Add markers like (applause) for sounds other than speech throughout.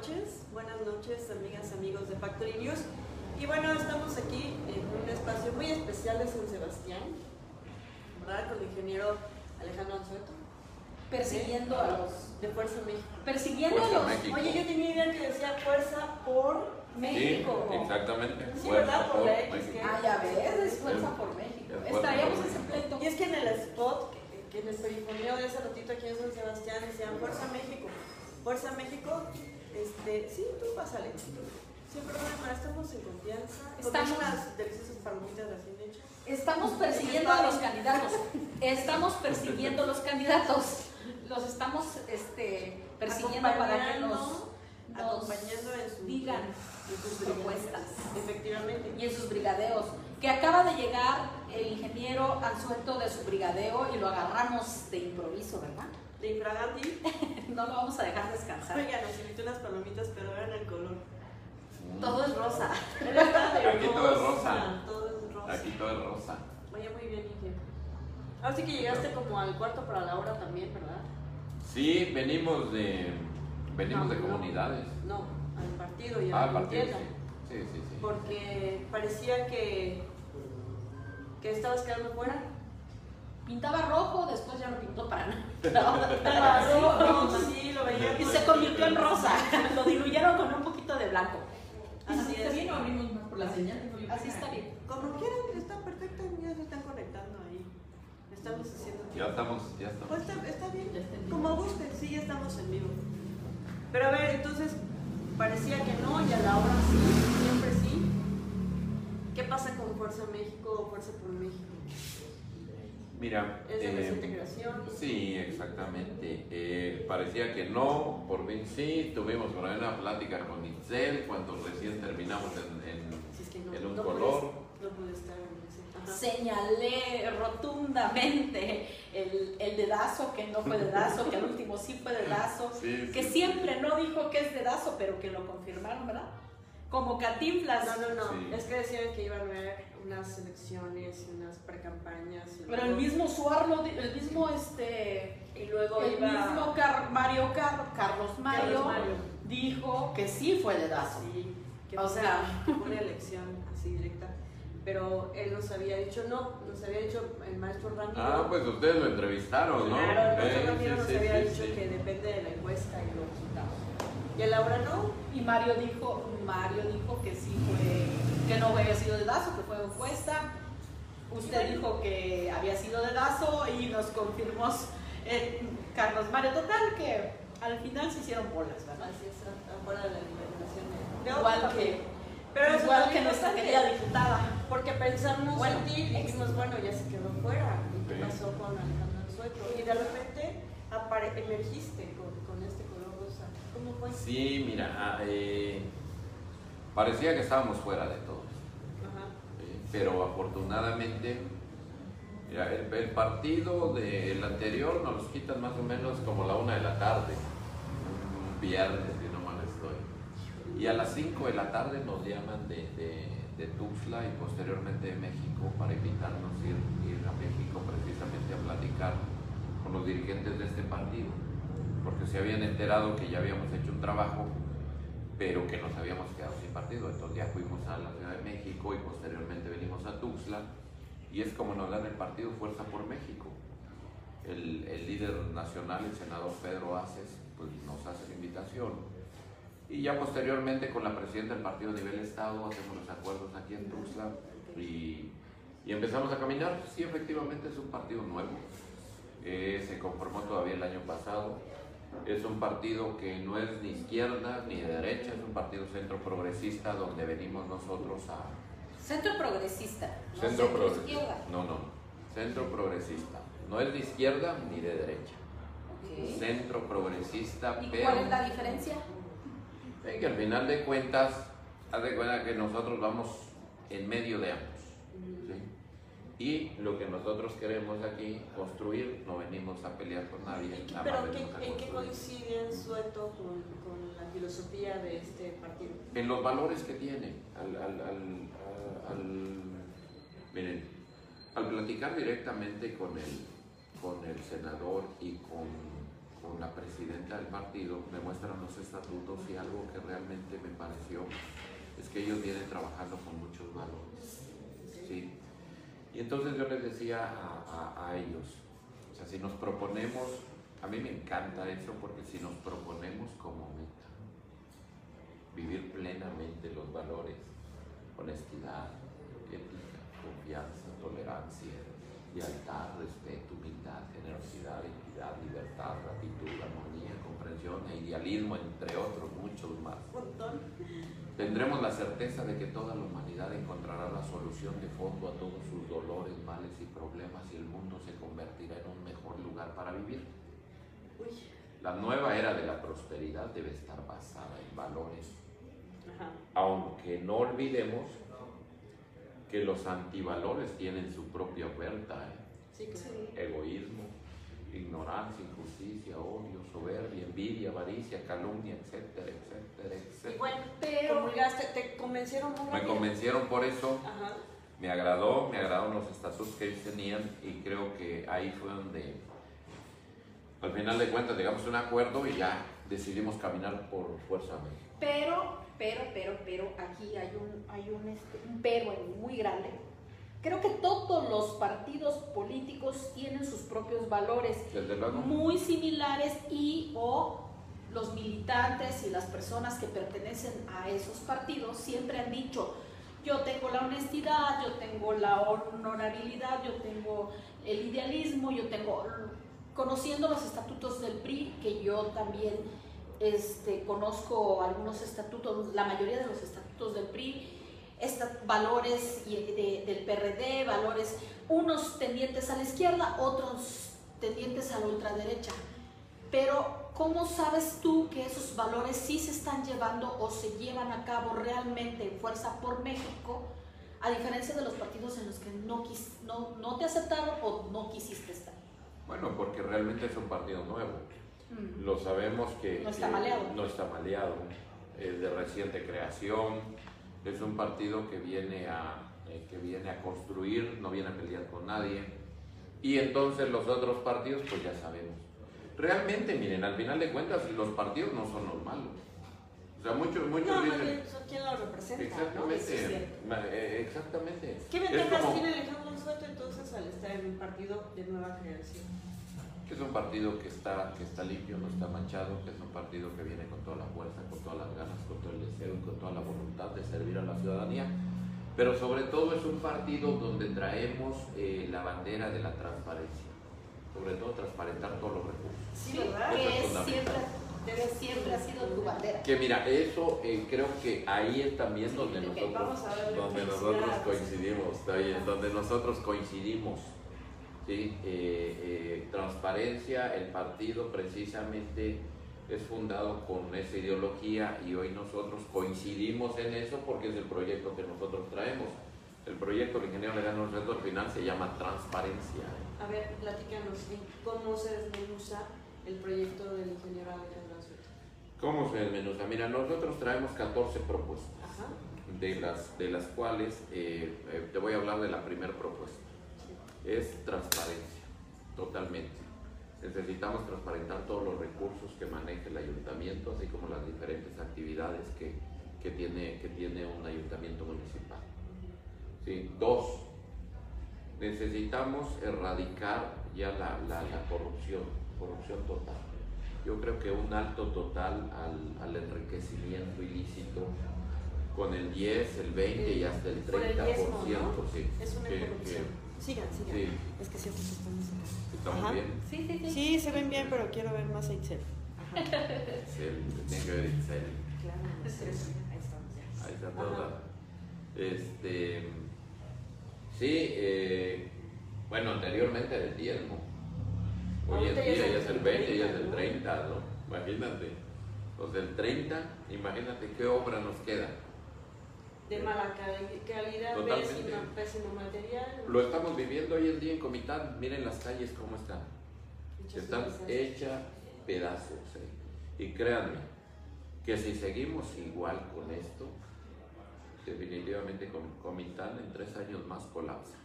noches, buenas noches amigas, amigos de Factory News. Y bueno, estamos aquí en un espacio muy especial de San Sebastián, ¿verdad? Con el ingeniero Alejandro Anzueto. Persiguiendo a los. De Fuerza México. Persiguiendo Fuerza a los. México. Oye, yo tenía idea que decía Fuerza por México. Sí, exactamente. Sí, Fuerza ¿verdad? Por por la X, que- Ah, ya ves, es fuerza por México. Es Estaríamos por ese pleito. Y es que en el spot, que, que en el perifoneo de ese ratito aquí en San Sebastián decían Fuerza México. Fuerza México, este, sí, tú pásale. Sin problema, estamos en confianza. Estamos- unas deliciosas palomitas recién hechas. Estamos persiguiendo a los candidatos. Estamos persiguiendo a los candidatos. Los estamos este, persiguiendo para que nos, nos acompañando en sus, digan en sus propuestas. Efectivamente. y en sus brigadeos. Que acaba de llegar el ingeniero Anzueto de su brigadeo y lo agarramos de improviso, ¿verdad? De infraganti. (laughs) No lo vamos a dejar descansar. Oigan, nos invitó unas palomitas, pero eran el color. Todo es rosa. (laughs) Aquí todo es rosa. Todo es rosa. Aquí todo es rosa. Oye, muy bien, Inge. Ahora sí que llegaste como al cuarto para la hora también, ¿verdad? Sí, venimos de venimos No, de comunidades. No, al partido y a Ah, la partido. Sí, sí, sí. Porque parecía que, que estabas quedando fuera. Pintaba rojo, después ya lo pintó para nada. (laughs) Claro, sí, lo veía. Y se convirtió en rosa. Lo diluyeron con un poquito de blanco. Así ¿Está es. bien o abrimos más por la señal? Así está bien. Como quieran, está perfecto, ya se están conectando ahí. Estamos haciendo. Ya estamos, ya estamos. Pues está, está bien. Ya está en vivo. Como gusten, sí, ya estamos en vivo. Pero a ver, entonces, parecía que no, y a la hora sí, siempre sí. ¿Qué pasa con Fuerza México o Fuerza por México? Mira, ¿Es de eh, reciente creación? Sí, exactamente. Eh, parecía que no, por fin sí. Tuvimos por ahí una plática con Itzel cuando recién terminamos en, en- Si es que no, en un no color. Pude, no pude estar en ese. Ajá. Señalé rotundamente el, el dedazo, que no fue dedazo, que al último sí fue dedazo, (laughs) Sí, que sí. siempre no dijo que es dedazo, pero que lo confirmaron, ¿verdad? Como Catinflas. No, no, no. Sí. Es que decían que iban a haber unas elecciones y unas precampañas. y Pero el mismo Suarlo, el mismo este, Y luego el iba. mismo Car- Mario Car- Carlos Mario, Carlos Mario. dijo que sí fue dedazo. Sí, que O fue sea- una elección así directa. Pero él nos había dicho no, nos había dicho el maestro Ramiro. Ah, pues ustedes lo entrevistaron, ¿no? Claro, el maestro Eh, Ramiro sí, nos sí, había sí, dicho sí. que depende de la encuesta y los resultados. Y a Laura no. Y Mario dijo, Mario dijo que sí fue, que no había sido dedazo, que fue encuesta. Usted dijo que había sido dedazo y nos confirmó eh, Carlos Mario. Total que al final se hicieron bolas, ¿verdad? Así es, afuera de la liberación Igual que. Pero igual que nuestra querida diputada. Porque pensamos Bueno, en ti y dijimos, bueno, ya se quedó fuera. ¿Y qué pasó con Alejandro Anzueto? Y de repente apare emergiste con, con este color rosa. Sí, mira, ah, eh, parecía que estábamos fuera de todo. Pero afortunadamente, mira, el, el partido del anterior nos los quitan más o menos como la una de la tarde, un viernes, si no mal estoy. Y a las 5 de la tarde nos llaman de, de, de Tuxtla y posteriormente de México para invitarnos a ir, ir a México precisamente a platicar con los dirigentes de este partido, porque se habían enterado que ya habíamos hecho un trabajo, pero que nos habíamos quedado sin partido. Entonces ya fuimos a la Ciudad de México y posteriormente venimos a Tuxtla y es como nos dan el partido Fuerza por México. El, líder nacional, el senador Pedro Aces, pues nos hace la invitación. Y ya posteriormente con la presidenta del partido a nivel estado hacemos los acuerdos aquí en Tuxtla y, y empezamos a caminar. Sí, efectivamente es un partido nuevo. Eh, se conformó todavía el año pasado. Es un partido que no es ni izquierda ni de derecha, es un partido centro progresista donde venimos nosotros a, Centro progresista, no Centro centro, progresista. izquierda. No, no, centro progresista. No es de izquierda ni de derecha. Centro progresista, ¿Y pero cuál es la diferencia? eh, que al final de cuentas, haz de cuenta que nosotros vamos en medio de ambos. Y lo que nosotros queremos aquí construir, no venimos a pelear con nadie. Pero ¿qué- ¿en qué construir. coincide Sueto con, con la filosofía de este partido? En los valores que tiene. Al, al, al- miren, al platicar directamente con el, con el senador y con, con la presidenta del partido, me muestran los estatutos y algo que realmente me pareció es que ellos vienen trabajando con muchos valores. ¿sí? Y entonces yo les decía a, ellos, o sea, si nos proponemos, a mí me encanta eso porque si nos proponemos como meta, vivir plenamente los valores, honestidad, ética, confianza, tolerancia, lealtad, respeto, humildad, generosidad, equidad, libertad, gratitud, armonía, comprensión e idealismo, entre otros muchos más. Tendremos la certeza de que toda la humanidad encontrará la solución de fondo a todos sus dolores, males y problemas y el mundo se convertirá en un mejor lugar para vivir. La nueva era de la prosperidad debe estar basada en valores, Ajá. aunque no olvidemos que los antivalores tienen su propia oferta, ¿eh? Sí, egoísmo, ignorancia, injusticia, odio, soberbia, envidia, avaricia, calumnia, etcétera, etcétera, etcétera. bueno, Pero- te convencieron muy Me convencieron por eso, Ajá. me agradó, me agradaron los estatutos que ellos tenían y creo que ahí fue donde al final de cuentas llegamos a un acuerdo y ya decidimos caminar por fuerza México. Pero, pero, pero, pero, aquí hay un, hay un, este, un pero muy grande. Creo que todos los partidos políticos tienen sus propios valores muy similares y o los militantes y las personas que pertenecen a esos partidos siempre han dicho, yo tengo la honestidad, yo tengo la honorabilidad, yo tengo el idealismo, yo tengo, conociendo los estatutos del PRI, que yo también este, conozco algunos estatutos, la mayoría de los estatutos del PRI, esta- valores de- del PRD, valores, unos tendientes a la izquierda, otros tendientes a la ultraderecha. Pero, ¿cómo sabes tú que esos valores sí se están llevando o se llevan a cabo realmente en Fuerza por México, a diferencia de los partidos en los que no, quis- no, no te aceptaron o no quisiste estar? Bueno, porque realmente es un partido nuevo. Mm. Lo sabemos que No está maleado. no está maleado, es de reciente creación, es un partido que viene a eh, que viene a construir, no viene a pelear con nadie. Y entonces los otros partidos, pues ya sabemos. Realmente, miren, al final de cuentas, los partidos no son los malos. O sea, muchos, muchos No, dicen. quien lo representa. Exactamente, eh, exactamente. ¿Qué ventajas como- tiene Alejandro Soto entonces al estar en un partido de nueva creación? Que es un partido que está, que está limpio, no está manchado, que es un partido que viene con toda la fuerza, con todas las ganas, con todo el deseo y con toda la voluntad de servir a la ciudadanía. Pero sobre todo es un partido donde traemos eh, la bandera de la transparencia, sobre todo transparentar todos los recursos. Sí, ¿verdad? Que es siempre, siempre ha sido tu bandera. Que mira, eso eh, creo que ahí es también donde nosotros, donde nosotros coincidimos, está bien, donde nosotros coincidimos. ¿Sí? Eh, eh, transparencia, el partido precisamente es fundado con esa ideología y hoy nosotros coincidimos en eso porque es el proyecto que nosotros traemos. El proyecto del ingeniero Legano Reto al final se llama transparencia. A ver, platícanos ¿en cómo se desmenuza el proyecto del ingeniero Alejandro Soto. ¿Cómo se desmenuza? Mira, nosotros traemos 14 propuestas. Ajá. de las, de las cuales eh, te voy a hablar de la primera propuesta. Es transparencia, totalmente. Necesitamos transparentar todos los recursos que maneja el ayuntamiento, así como las diferentes actividades que, que tiene, que tiene un ayuntamiento municipal. Sí. Dos, necesitamos erradicar ya la, la- la corrupción, corrupción total. Yo creo que un alto total al, al enriquecimiento ilícito con el 10, el 20 y hasta el 30%. Por el diezmo, ¿no? sí, Es una que- corrupción. Sigan, sigan. Sí. Es que siempre se están estamos Ajá. bien. Sí, sí, sí. Sí, se ven bien, pero quiero ver más a Itzel. Ajá. Excel, tiene que ver Excel. Claro, ahí estamos ya. Ahí está toda. Este, sí, eh, bueno, anteriormente era el 10, ¿no? Hoy en día es ya es el 20, ya es 30, el ¿no? 30, ¿no? Imagínate. Entonces el 30, imagínate qué obra nos queda. De mala cali- calidad, pésimo, pésimo material. Lo estamos viviendo hoy en día en Comitán. Miren las calles cómo están. Hechas Están pedazos. hechas pedazos. ¿eh? Y créanme, que si seguimos igual con esto, definitivamente Com- Comitán en tres años más colapsa.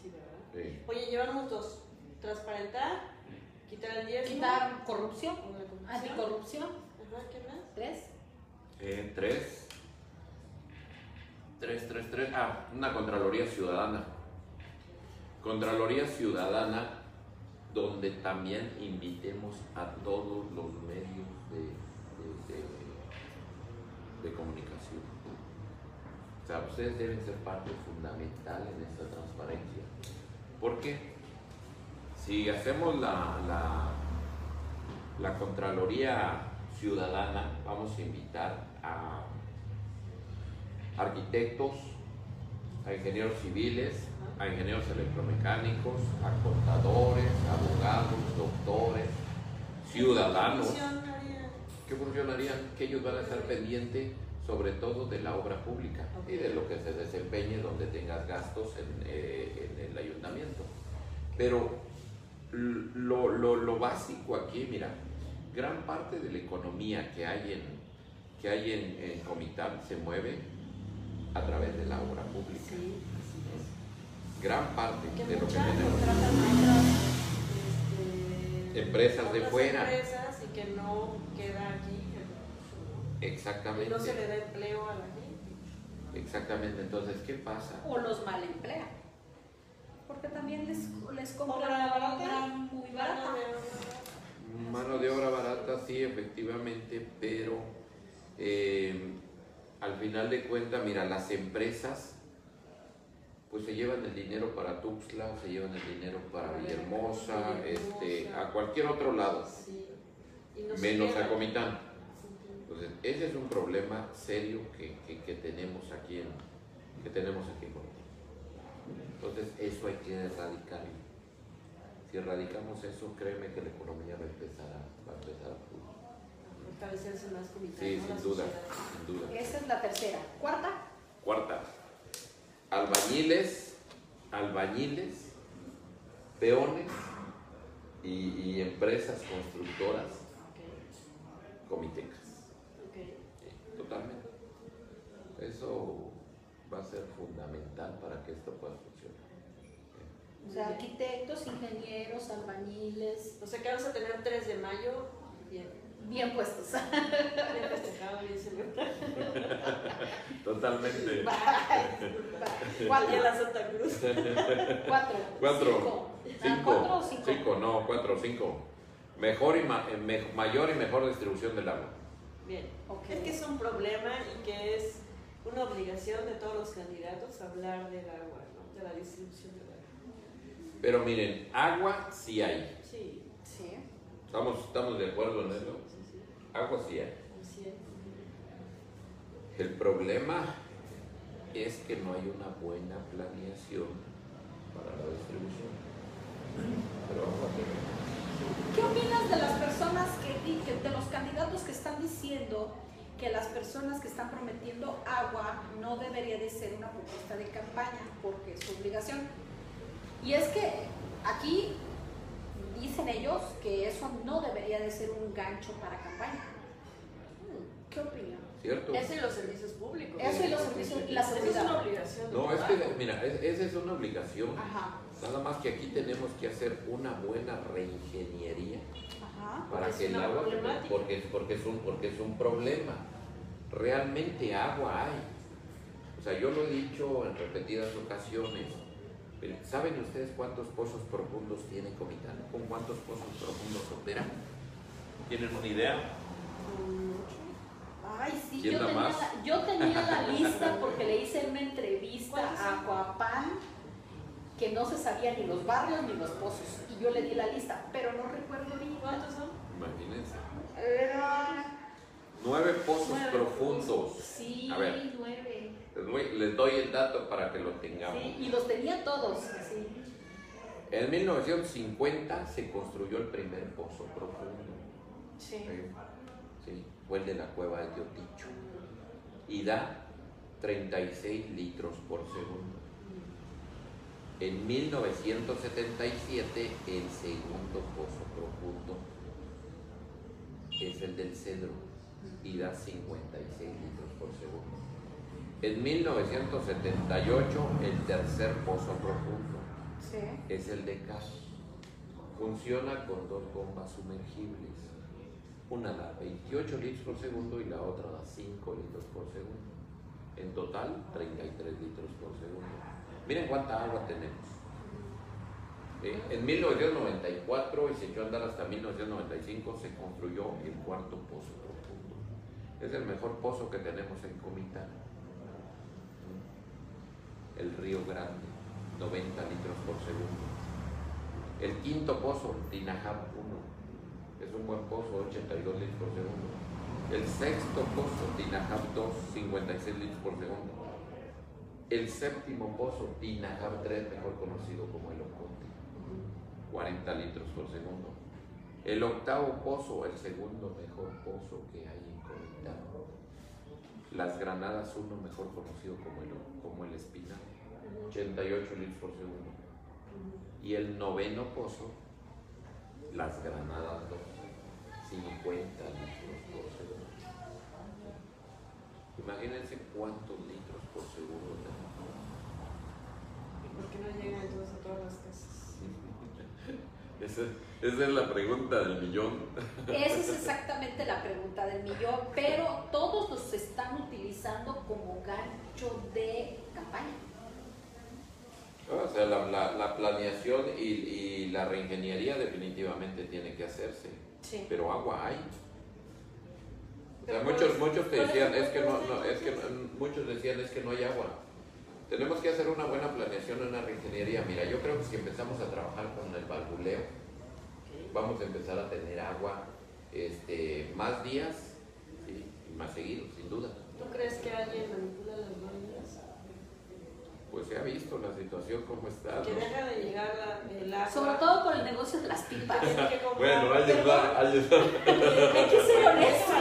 Sí, ¿verdad? Sí. Oye, llevamos dos. Transparentar Quitar el diezmo. Quitar corrupción. anticorrupción. Ajá, ¿qué más? Tres. Eh, tres. Tres, tres, tres. Ah, una Contraloría Ciudadana. Contraloría Ciudadana donde también invitemos a todos los medios de, de- comunicación. O sea, ustedes deben ser parte fundamental en esta transparencia. ¿Por qué? Si hacemos la, la Contraloría Ciudadana, vamos a invitar a arquitectos, a ingenieros civiles, a ingenieros electromecánicos, a contadores, abogados, doctores, ciudadanos. Funcionaría. ¿Qué funcionarían? Que ellos van a estar pendientes sobre todo de la obra pública y de lo que se desempeñe donde tengas gastos en, eh, en el ayuntamiento. Pero lo, lo- lo básico aquí, mira, gran parte de la economía que hay en, que hay en, en Comitán se mueve a través de la obra pública. Sí, así es. Gran parte Que de lo que tenemos. este, Empresas de fuera. empresas y que no queda aquí. Y Exactamente. no se le da empleo a la gente. Exactamente. Entonces, ¿qué pasa? O los mal emplean. Porque también les, les compran ¿Obra la barata? muy. Mano de obra barata, sí, efectivamente, pero eh, al final de cuentas, mira, las empresas pues se llevan el dinero para Tuxtla, se llevan el dinero para Villahermosa, este, a cualquier otro lado, Sí. No menos a Comitán. Entonces, ese es un problema serio que, que- que tenemos aquí en que tenemos aquí en Comitán. Entonces, eso hay que erradicarlo. Si erradicamos eso, créeme que la economía va a empezar a, va a empezar a Fortalecerse más comitán, Sí, sin duda, sin duda. Esa es la tercera. Cuarta, Cuarta, albañiles, albañiles, peones y, y empresas constructoras Ok, comitecas. totalmente. Eso va a ser fundamental para que esto pueda funcionar. o sea, arquitectos, ingenieros, albañiles, O sea que vamos a tener 3 de mayo bien, puestos. bien festejado, bien celebrado. Totalmente. En Cuatro. la Santa Cruz. Cuatro. Cuatro. Cinco. Ah, ¿Cuatro o cinco? Cinco, no, cuatro, cinco. Mejor y ma- eh, me- mayor y mejor distribución del agua. Bien. Ok. Es que es un problema y que es una obligación de todos los candidatos hablar del agua, ¿no? de la distribución del agua. Pero miren, agua sí hay. Sí, Sí. ¿Estamos, estamos de acuerdo en eso? Sí hay. Así es. El problema es que no hay una buena planeación para la distribución. Pero agua tenemos. ¿Qué opinas de las personas que, di- que- de los candidatos que están diciendo que las personas que están prometiendo agua no debería de ser una propuesta de campaña porque es su obligación? Y es que aquí dicen ellos que eso no debería de ser un gancho para campaña. ¿Qué opinan? ¿Cierto? Eso y los servicios públicos. Eso y los servicios y la Esa es una obligación. No, es que, mira, es- esa es una obligación. Ajá, Nada más que aquí tenemos que hacer una buena reingeniería ajá. para Porque que es el agua, porque, porque, es un, porque es un problema. Realmente agua hay. O sea, yo lo he dicho en repetidas ocasiones. Pero, ¿Saben ustedes cuántos pozos profundos tiene Comitán? ¿Con cuántos pozos profundos opera? ¿Tienen una idea? Ay, sí, ¿Quién yo tenía, la, yo tenía la lista porque le hice una entrevista ¿Cuántos a? Coapán que no se sabía ni los barrios ni los pozos. Y yo le di la lista, pero no recuerdo bien. ¿Cuántos son? Imagínense. Era Nueve pozos Nueve profundos. Sí, A ver. nueve. Les doy, les doy el dato para que lo tengamos. Sí, y los tenía todos. Sí. En 1950 se construyó el primer pozo profundo. Sí. Sí, fue el de la cueva de Teoticho. Y da 36 litros por segundo. En 1977 el segundo pozo profundo es el del Cedro y da 56 litros. En 1978 el tercer pozo profundo Sí. es el de Cas Funciona con dos bombas sumergibles. Una da 28 litros por segundo y la otra da 5 litros por segundo. En total, 33 litros por segundo. Miren cuánta agua tenemos. Eh, en 1994 y se echó a andar hasta 1995 se construyó el cuarto pozo profundo. Es el mejor pozo que tenemos en Comitán. El Río Grande, 90 litros por segundo. El quinto pozo, Tinajab 1, es un buen pozo, 82 litros por segundo. El sexto pozo, Tinajab 2, 56 litros por segundo. El séptimo pozo, Tinajab 3, mejor conocido como el Ocote, 40 litros por segundo. El octavo pozo, el segundo mejor pozo que hay en Comitán. Las Granadas 1, mejor conocido como el, como el Espinal, 88 litros por segundo. Y el noveno pozo, Las Granadas 2, 50 litros por segundo. Imagínense cuántos litros por segundo tenemos. ¿Y por qué no llega entonces a todas las casas? (laughs) Esa, es la pregunta del millón. Esa es exactamente la pregunta del millón, pero todos los están utilizando como gancho de campaña. O sea, la, la- la planeación y, y la reingeniería definitivamente tiene que hacerse, Sí. pero agua hay. O sea, muchos, muchos te ¿cuál es decían, es que no, no, es que muchos decían es que no hay agua. Tenemos que hacer una buena planeación, una reingeniería. Mira, yo creo que si empezamos a trabajar con el valvuleo, vamos a empezar a tener agua este, más días ¿sí? y más seguido, sin duda. ¿Tú crees que alguien manipula las máquinas? Pues se ha visto la situación como está. Que ¿no? deja de llegar la, el agua. Sobre todo por el negocio de las pipas. Bueno, hay Pero- ayudar, ayudar. Hay que ser honestos.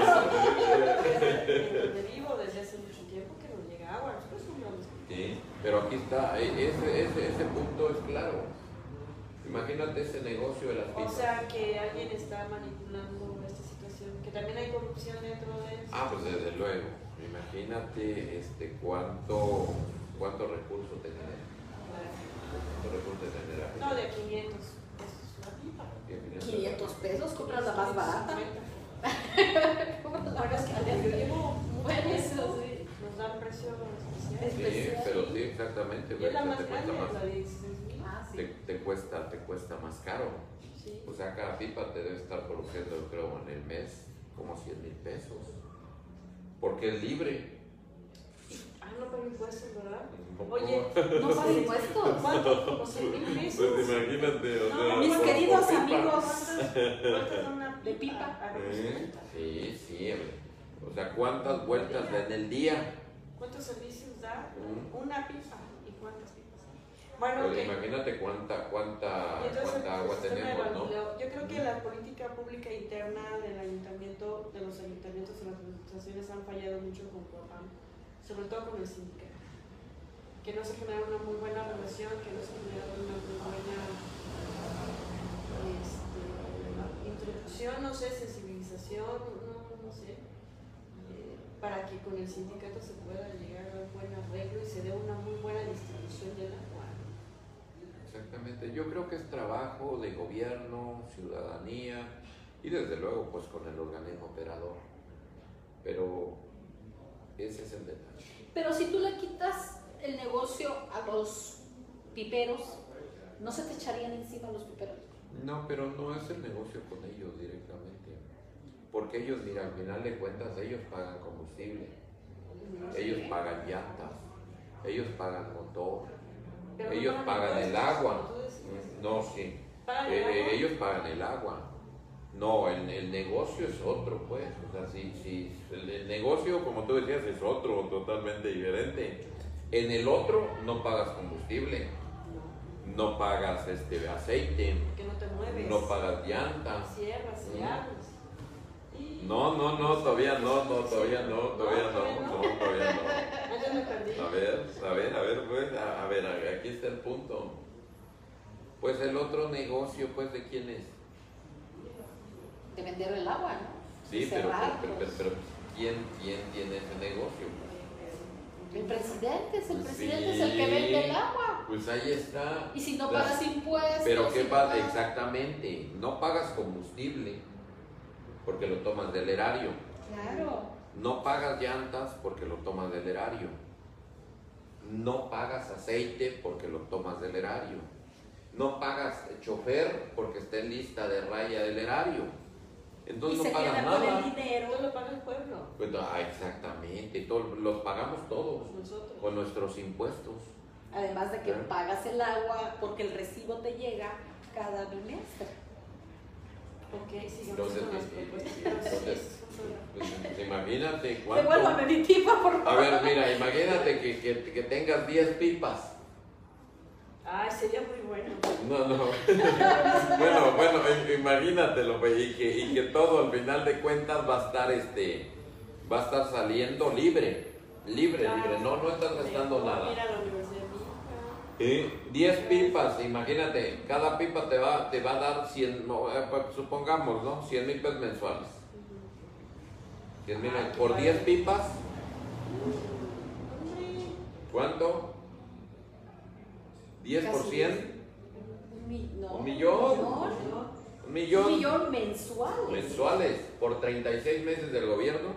Donde vivo desde hace mucho tiempo que no llega agua. Nosotros Sí, pero aquí está, e- ese, ese, ese punto es claro. Imagínate ese negocio de las O pizzas. sea, que alguien está manipulando esta situación, que también hay corrupción dentro de eso. ah, pues desde luego. Imagínate este, cuánto, cuánto recurso tener. ¿Cuánto recurso tener? No, de 500 pesos la pipa. 500 pesos, compras la más barata. Bueno, (laughs) es que yo llevo Bueno, eso sí. nos dan precio especial. Es- Sí, pero sí, exactamente. Y es la más te cuesta grande, la más, de 16 mil. Te, cuesta, te cuesta más caro. Sí. O sea, cada pipa te debe estar produciendo, creo, en el mes como 100 mil pesos. Porque es libre. Ah, no pago impuestos, ¿verdad? Oye, No paga impuestos. ¿cuánto? Como 100 mil pesos. Pues imagínate, o No, sea, mis por queridos amigos. ¿Cuántas cuántas da una De pipa. A ver, ¿Eh? Sí, sí, o sea, ¿cuántas vueltas da en el día? ¿Cuántos servicios da una pipa? Bueno, Pues imagínate cuánta, cuánta, Y entonces cuánta agua de tenemos, ¿no? Yo creo que la política pública interna del ayuntamiento, de los ayuntamientos y las administraciones han fallado mucho con Coapam, sobre todo con el sindicato. Que no se genera una muy buena relación, que no se genera una muy buena este, introducción, no sé, sensibilización, no, no sé, eh, para que con el sindicato se pueda llegar a un buen arreglo y se dé una muy buena distribución del agua. Exactamente, yo creo que es trabajo de gobierno, ciudadanía y desde luego pues con el organismo operador. Pero ese es el detalle. Pero si tú le quitas el negocio a los piperos, ¿no se te echarían encima los piperos? No, pero no es el negocio con ellos directamente. Porque ellos, mira, al final de cuentas, ellos pagan combustible, ellos pagan llantas, ellos pagan motor, Pero no ellos pagan el impuestos, agua. No, sí. ¿Pagan Eh, el eh, agua? ellos pagan el agua. No, el, el negocio es otro, pues. O sea, sí, sí, el, el negocio, como tú decías, es otro, totalmente diferente. En el otro no pagas combustible, no pagas este aceite, no te mueves. no pagas llantas. Cierras Mm. No, no, no, todavía no, no, todavía no, todavía no, no. todavía no. A ver, a ver, a ver, pues, a, a ver, a- aquí está el punto. Pues el otro negocio, pues, ¿de quién es? De vender el agua, ¿no? Sí, pero, pero, pero, pero ¿quién, ¿quién tiene ese negocio? El presidente es el Sí. presidente es el que vende el agua. Pues ahí está. Y si no pagas impuestos. Pero qué pasa, exactamente, no pagas combustible porque lo tomas del erario. Claro. No pagas llantas porque lo tomas del erario. No pagas aceite porque lo tomas del erario. No pagas chofer porque está en lista de raya del erario. Y Entonces se no pagas queda con el nada. dinero. Todo lo paga el pueblo, Pues, ah, exactamente, todo- los pagamos todos nosotros. con nuestros impuestos. Además de que Claro. pagas el agua porque el recibo te llega cada bimestre. Ok, sigamos Entonces, con las propuestas. sí. Pues, imagínate cuánto. Devuélvame mi pipa, por A favor. ver, mira, imagínate que, que- que tengas 10 pipas. Ay, sería muy bueno. No, no. (laughs) bueno, bueno, im- imagínatelo, y que, y que todo al final de cuentas va a estar este va a estar saliendo libre. Libre, libre, no, no estás gastando Mejor nada. Ir a la universidad mi hija. ¿Eh? 10 pipas, imagínate, cada pipa te va, te va a dar 100, no, eh, pues, supongamos, ¿no? 100 mil pesos mensuales. 100 mil, Ah, por 10 padre. pipas, ¿cuánto? 10 por Casi 100, Un, mi- no, ¿Un millón? Un millón millón mensual. mensuales por 36 meses del gobierno.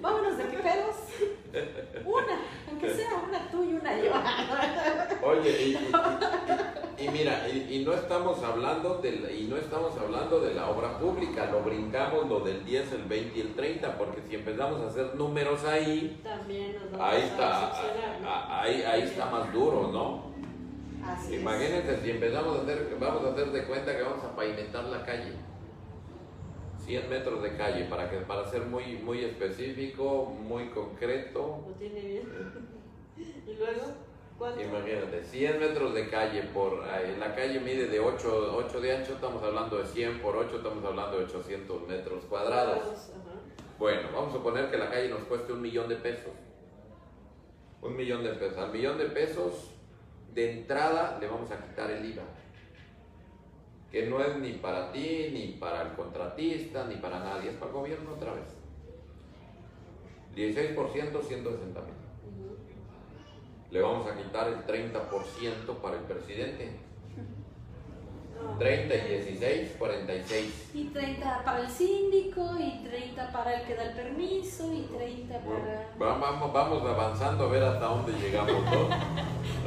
Vámonos de pedos. Una, aunque sea una tú y una yo. Oye, y, y- y- y mira, y, no estamos hablando de la, y no estamos hablando de la obra pública, lo brincamos lo del 10, el 20 y el 30, porque si empezamos a hacer números ahí, También nos vamos ahí a está, decepcionar, ¿no? a- ahí, ahí está más duro, ¿no? Así es. Imagínense si empezamos a hacer, vamos a hacer de cuenta que vamos a pavimentar la calle. 100 metros de calle, para que para ser muy, muy específico, muy concreto. Lo tiene bien. (laughs) y luego, ¿cuánto? Imagínate, 100 metros de calle por la calle mide de 8, 8 de ancho, estamos hablando de 100 por 8, estamos hablando de 800 metros cuadrados. Ajá. Bueno, vamos a suponer que la calle nos cueste un millón de pesos. Un millón de pesos. Al millón de pesos, de entrada le vamos a quitar el IVA. Que no es ni para ti, ni para el contratista, ni para nadie, es para el gobierno otra vez. 16%, 160 mil. Le vamos a quitar el 30% para el presidente. No. 30 y 16, 46. Y 30 para el síndico, y 30 para el que da el permiso, y 30 Bueno, para... va- vamos, vamos avanzando a ver hasta dónde llegamos, ¿no?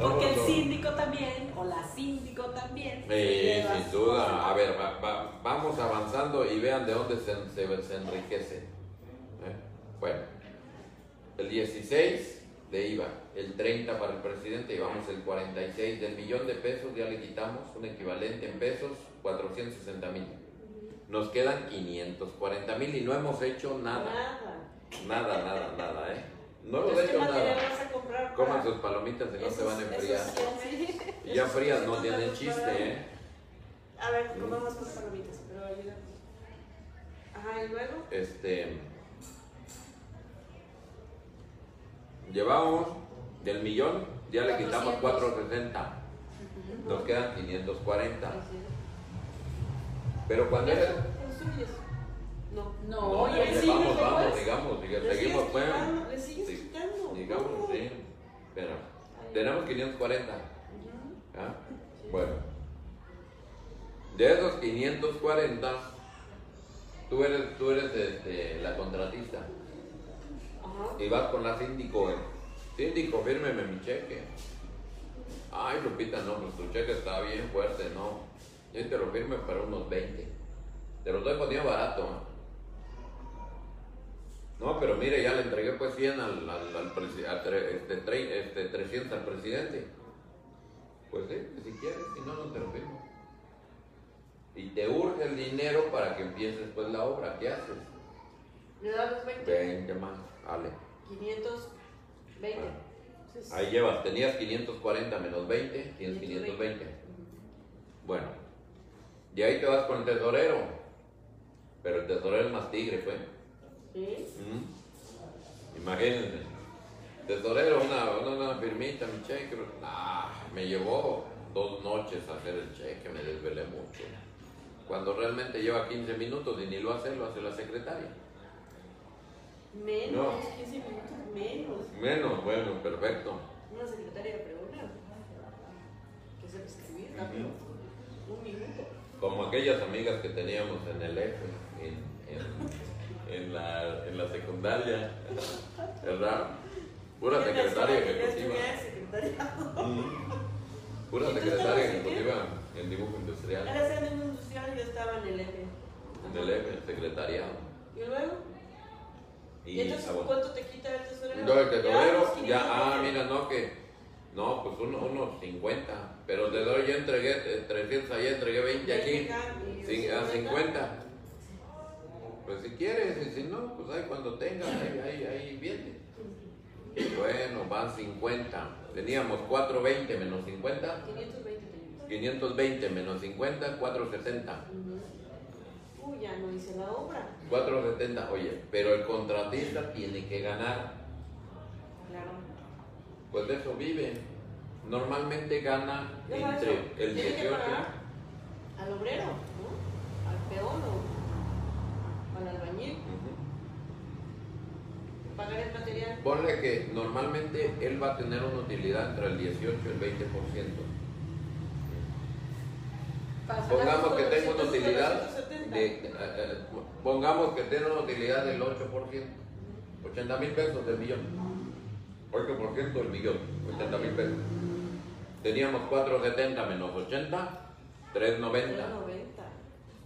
(laughs) Porque el síndico también, o la síndico también. Sí, lleva sin duda. cosas. A ver, va- va- vamos avanzando y vean de dónde se, se, se enriquece. ¿eh? Bueno, el 16 de IVA, el 30 para el presidente, llevamos el 46 del millón de pesos, ya le quitamos un equivalente en pesos, 460 mil. Nos quedan 540 mil y no hemos hecho nada. Nada. Nada, nada, nada, ¿eh? No hemos Entonces, ¿qué hecho nada. vas a comprar? Coman para sus palomitas y no se esos- van a enfriar. Y ya frías no 300 tienen chiste? ¿eh? A ver, comamos con palomitas, pero ayúdame. Ajá, y luego. Este. Llevamos del millón, ya le quitamos 400. 460. Nos quedan 540. Así Pero es. cuando eres. ¿Construyes? No. No, No, ya vamos, vamos, pues, digamos, diga- Le seguimos, quitando, Le sigues Sí, quitando. Digamos, sí. Pero tenemos 540. Ujú. ¿ah? Sí. Bueno, de esos 540, tú eres, tú eres este, la contratista Ajá. y vas con la síndico. Eh, Síndico, fírmeme mi cheque. Ay, Lupita, no, pues tu cheque está bien fuerte, no. Yo te lo firme para unos 20. Te lo estoy poniendo barato. No, pero mire, ya le entregué pues 100 al, al, al al este, tre- este, 300 al presidente. Pues sí, si quieres, si no, no te lo firmo. Y te urge el dinero para que empieces pues la obra, ¿qué haces? Le das los 20. 20 más, vale. 520. Bueno. Entonces, Ahí llevas, tenías 540 menos 20, tienes 520. Bueno, y ahí te vas con el tesorero. Pero el tesorero es más tigre, fue. ¿Sí? ¿Mm? Imagínense. Tesorero, una, una, una firmita, mi cheque. Ah, me llevó dos noches a hacer el cheque, me desvelé mucho. Cuando realmente lleva 15 minutos y ni lo hace, lo hace la secretaria. Menos, No. 15 minutos menos. Menos, bueno, perfecto. Una secretaria de pregonar. Que sepa escribir rápido. Un minuto. Como aquellas amigas que teníamos en el F, en, en, en la, en la secundaria, ¿verdad? Pura secretaria ejecutiva. Mm. Pura ¿Y tú secretaria ejecutiva en dibujo industrial. Era en industrial y yo estaba en el F. En el F, secretariado. ¿Y luego? ¿Y, Y, entonces bueno. cuánto te quita el tesorero? Yo el Ya, tesorero, ya, 500 ah, mira, no, que, no, pues uno, unos 50, pero te doy, ya entregué eh, 300 allá, entregué 20 aquí, a 50. 50. Pues si quieres, y si no, pues ahí cuando tengas, ahí, ahí, ahí viene. Bueno, van 50. Teníamos 420 menos 50, 520 teníamos. 520 menos 50, 470. Ujú. Uy, ya no hice la obra. 470, oye, pero el contratista tiene que ganar. Claro. Pues de eso vive. Normalmente gana entre el Tiene que 18. pagar al obrero, ¿no? Al peón o al albañil. Pagar el material. Ponle que normalmente él va a tener una utilidad entre el 18 y el 20%. Para Pongamos que los tenga una 200 y utilidad los 170. de, eh, eh, pongamos que tenga una utilidad del 8%, 80 mil pesos del millón. 8% del millón, 80 mil pesos. Teníamos 470 menos 80, 390. 390.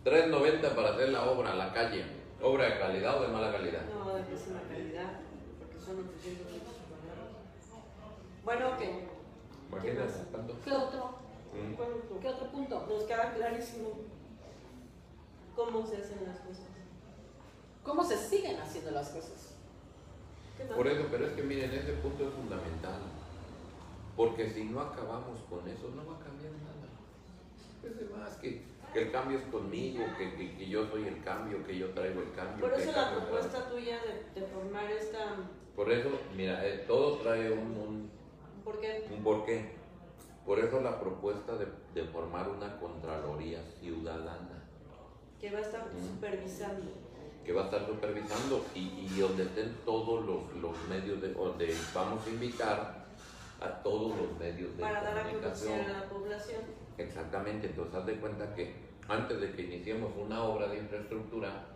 390 para hacer la obra, la calle. Obra de calidad o de mala calidad. No, de pésima calidad, porque son 800 pesos. Bueno, ok. ¿Qué otro? Mm. ¿Cuál otro? ¿Qué otro punto? Nos queda clarísimo cómo se hacen las cosas. ¿Cómo se siguen haciendo las cosas? Por eso, pero es que miren, ese punto es fundamental. Porque si no acabamos con eso, no va a cambiar nada. Es de más que, que el cambio es conmigo, que, que- que yo soy el cambio, que yo traigo el cambio. Por eso la propuesta tuya de, de formar esta... Por eso, mira, eh, todo trae un, un, ¿Por qué? un porqué. Por eso la propuesta de, de formar una Contraloría Ciudadana. Que va a estar supervisando. que va a estar supervisando y, y donde estén todos los, los medios de donde vamos a invitar a todos los medios de Para dar a comunicación. conocer a la población. Exactamente, entonces haz de cuenta que antes de que iniciemos una obra de infraestructura,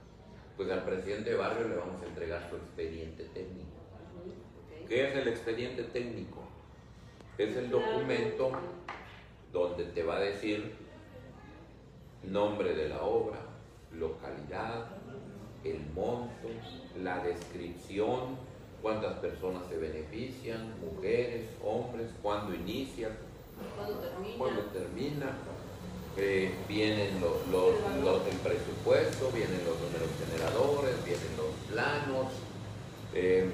pues al presidente de barrio le vamos a entregar su expediente técnico. ¿Qué es el expediente técnico? Es el documento donde te va a decir nombre de la obra, localidad, el monto, la descripción, cuántas personas se benefician, mujeres, hombres, cuándo inicia, ¿Cuándo termina? cuándo termina. Eh, vienen los, los- los- el presupuesto, vienen los números generadores, vienen los planos, eh,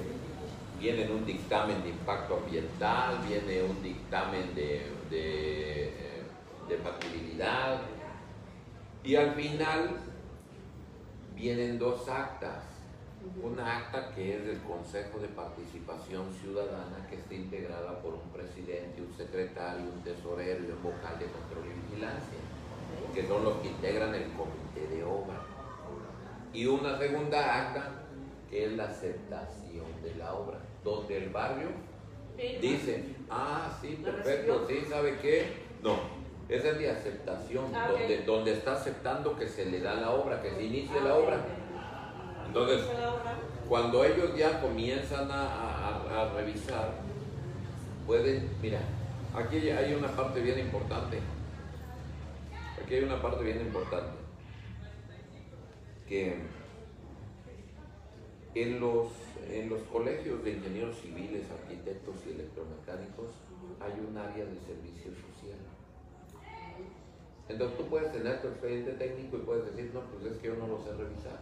viene un dictamen de impacto ambiental, viene un dictamen de, de, eh, de factibilidad y al final vienen dos actas. Una acta que es del Consejo de Participación Ciudadana que está integrada por un presidente, un secretario, un tesorero y un vocal de control y vigilancia, que son los que integran el comité de obra. Y una segunda acta que es la aceptación de la obra, donde el barrio dice, ah, sí, ¿La perfecto, sí, ¿sabe qué? No, esa es de aceptación, Ah, donde, donde está aceptando que se le da la obra, que se inicie Ah, la obra. Entonces, cuando ellos ya comienzan a, a- a revisar, pueden, mira, aquí hay una parte bien importante. Aquí hay una parte bien importante. Que en los, en los colegios de ingenieros civiles, arquitectos y electromecánicos hay un área de servicio social. Entonces tú puedes tener tu expediente técnico y puedes decir, no, pues es que yo no lo sé revisar.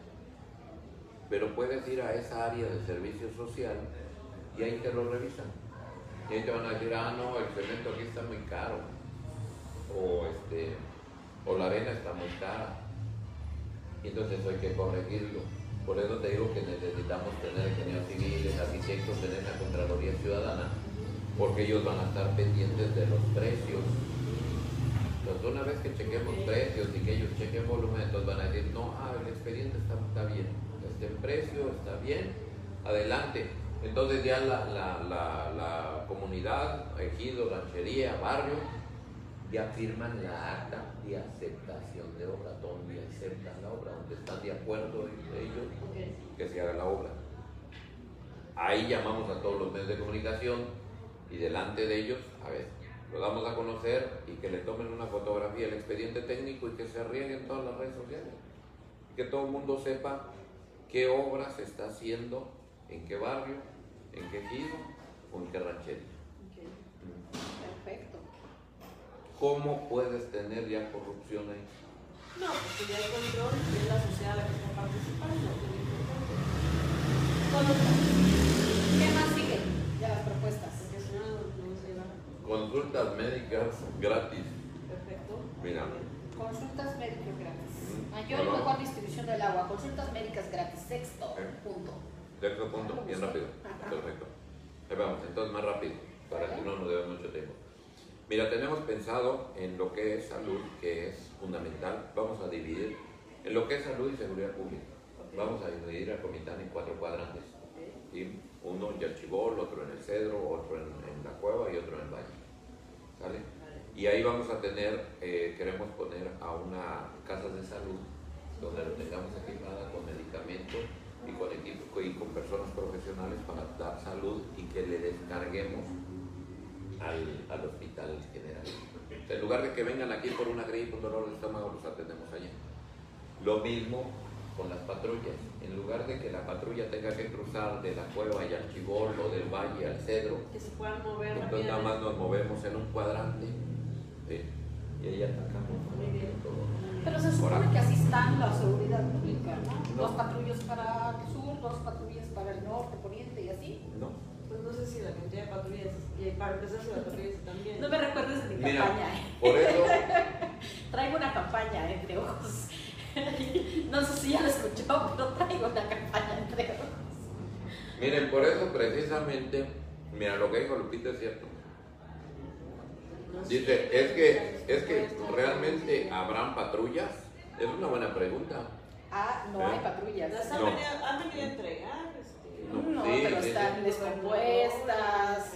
Pero puedes ir a esa área de servicio social y ahí te lo revisan. Y ahí te van a decir, ah, no, el cemento aquí está muy caro. O, este, o la arena está muy cara. Y entonces hay que corregirlo. Por eso te digo que necesitamos tener ingenieros civiles, arquitectos en esa Contraloría Ciudadana, porque ellos van a estar pendientes de los precios. Entonces, una vez que chequemos precios y que ellos chequen volumen, entonces van a decir, no, ah, el expediente está, está bien, este precio está bien, adelante. Entonces ya la, la, la, la comunidad, ejido, ranchería, barrio, ya firman la acta de aceptación de obra, donde aceptan la obra, donde están de acuerdo ellos que se haga la obra. Ahí llamamos a todos los medios de comunicación y delante de ellos, a ver, lo damos a conocer y que le tomen una fotografía, el expediente técnico y que se riegue en todas las redes sociales. Que todo el mundo sepa qué obra se está haciendo, en qué barrio, en qué ejido o en qué ranchería. Perfecto. ¿Cómo puedes tener ya corrupción ahí? No, porque ya el control es la sociedad la que está participando, ¿Qué más sigue de las propuestas? Porque si no, no se va. Consultas médicas gratis. Perfecto. Mira. Consultas médicas gratis. Mm, Mayor y mejor distribución del agua. Consultas médicas gratis. Sexto punto. Sexto punto, bien rápido. Ajá. Perfecto. Ahí vamos, entonces más rápido, para que no nos debe mucho tiempo. Mira, tenemos pensado en lo que es salud, que es fundamental. Vamos a dividir en lo que es salud y seguridad pública. Vamos a dividir a Comitán en cuatro cuadrantes. Ok. ¿sí? Uno en Yachibol, otro en el Cedro, otro en, en la Cueva y otro en el Valle. ¿Sale? Y ahí vamos a tener, eh, queremos poner a una casa de salud donde lo tengamos equipada con medicamentos y con equipo y con personas profesionales para dar salud y que le descarguemos al, al hospital general. En lugar de que vengan aquí por una gripe, un dolor de estómago, los atendemos allá. Lo mismo con las patrullas. En lugar de que la patrulla tenga que cruzar de la cueva y al chibol o del valle al cedro, Que se puedan mover entonces nada más nos movemos en un cuadrante ¿sí? y ahí atacamos Muy bien. todo. Pero se supone que así están la seguridad pública, ¿no? No. Dos patrullas para el sur, dos patrullas para el norte, poniente y así. ¿No? Pues no sé si la cantidad de patrullas, y para empezar si las patrullas también. No me recuerdes de mi Mira, campaña, ¿eh? por eso, (laughs) Traigo una campaña entre ojos. (laughs) No sé si ya lo escuchó, pero traigo una campaña entre ojos. miren, por eso precisamente, mira, lo que dijo Lupita es cierto. Dice, es que, es que realmente habrán patrullas. Es una buena pregunta. Ah, no ¿Eh? hay patrullas. Las han, No. venido, han venido a entregar. Este, No, No, sí, pero sí, están sí. descompuestas.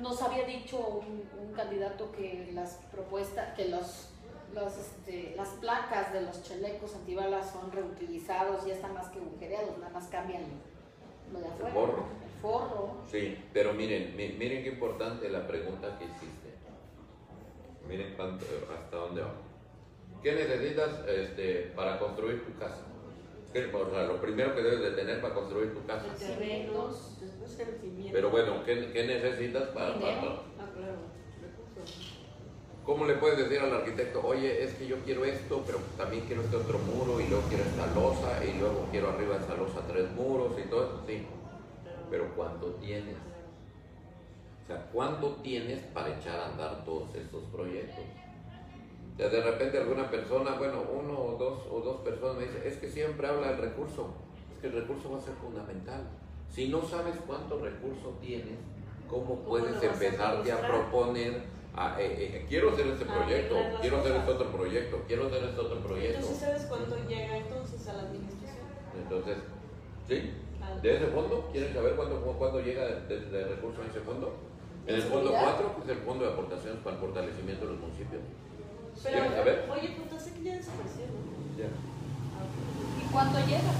Nos había dicho un, un candidato que las propuestas, que los, los, este, las placas de los chalecos antibalas son reutilizados, ya están más que agujereados, nada más cambian lo de afuera. forro. El forro. Sí, pero miren, mi- miren qué importante la pregunta que hiciste. Miren cuánto, hasta dónde vamos. ¿Qué necesitas este, para construir tu casa? ¿Qué- o sea, lo primero que debes de tener para construir tu casa. Terrenos, después el cimiento. Pero bueno, ¿qué, qué necesitas para, para- Dinero. ¿Cómo le puedes decir al arquitecto, oye, es que yo quiero esto, pero también quiero este otro muro y luego quiero esta losa y luego quiero arriba de esa losa tres muros y todo eso? Sí, pero ¿cuánto tienes? O sea, ¿cuánto tienes para echar a andar todos estos proyectos? O sea, de repente alguna persona, bueno, uno o dos o dos personas me dicen, es que siempre habla del recurso, es que el recurso va a ser fundamental. Si no sabes cuánto recurso tienes, ¿cómo ¿Cómo puedes empezarte a proponer? A, eh, eh, quiero hacer este Ah, proyecto, quiero hacer este otro proyecto, quiero hacer este otro proyecto. Entonces, ¿sabes cuánto llega entonces a la administración? Entonces, ¿sí? Al- ¿De ese fondo? ¿Quieren saber cuánto, cuánto llega de, de- de recursos en ese fondo? En el fondo ¿Seguridad? 4, que es el fondo de aportaciones para el fortalecimiento de los municipios. Pero, ¿Quieren saber? oye, pues sé que ya desapareció, ¿no? Ya. Ah, ¿Y cuánto llega?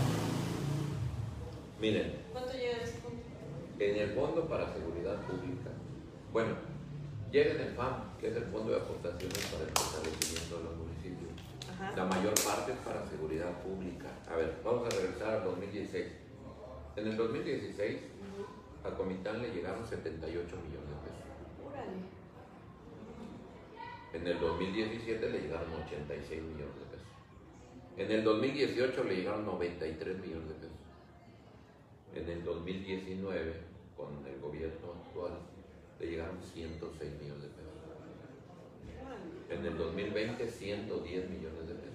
Miren, ¿Cuánto llega a ese punto? en el fondo para seguridad pública, bueno, llega en el FAM, que es el fondo de aportaciones para el fortalecimiento de los municipios. Ajá. La mayor parte es para seguridad pública. A ver, vamos a regresar al 2016. En el 2016, Ujú. a Comitán le llegaron 78 millones de pesos. Órale. En el 2017 le llegaron 86 millones de pesos. En el 2018 le llegaron 93 millones de pesos. En el 2019, con el gobierno actual, le llegaron 106 millones de pesos. En el 2020, 110 millones de pesos.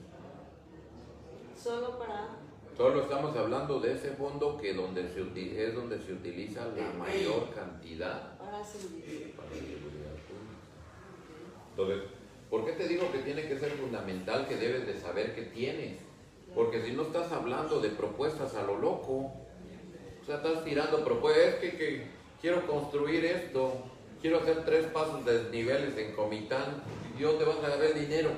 Solo para. Solo estamos hablando de ese fondo que donde se es donde se utiliza la mayor cantidad Para seguridad. para seguridad pública. Entonces, ¿por qué te digo que tiene que ser fundamental que debes de saber que tienes? Porque si no estás hablando de propuestas a lo loco, O sea, estás tirando propuestas, que, que quiero construir esto, quiero hacer tres pasos de niveles en Comitán, y Dios te vas a dar el dinero,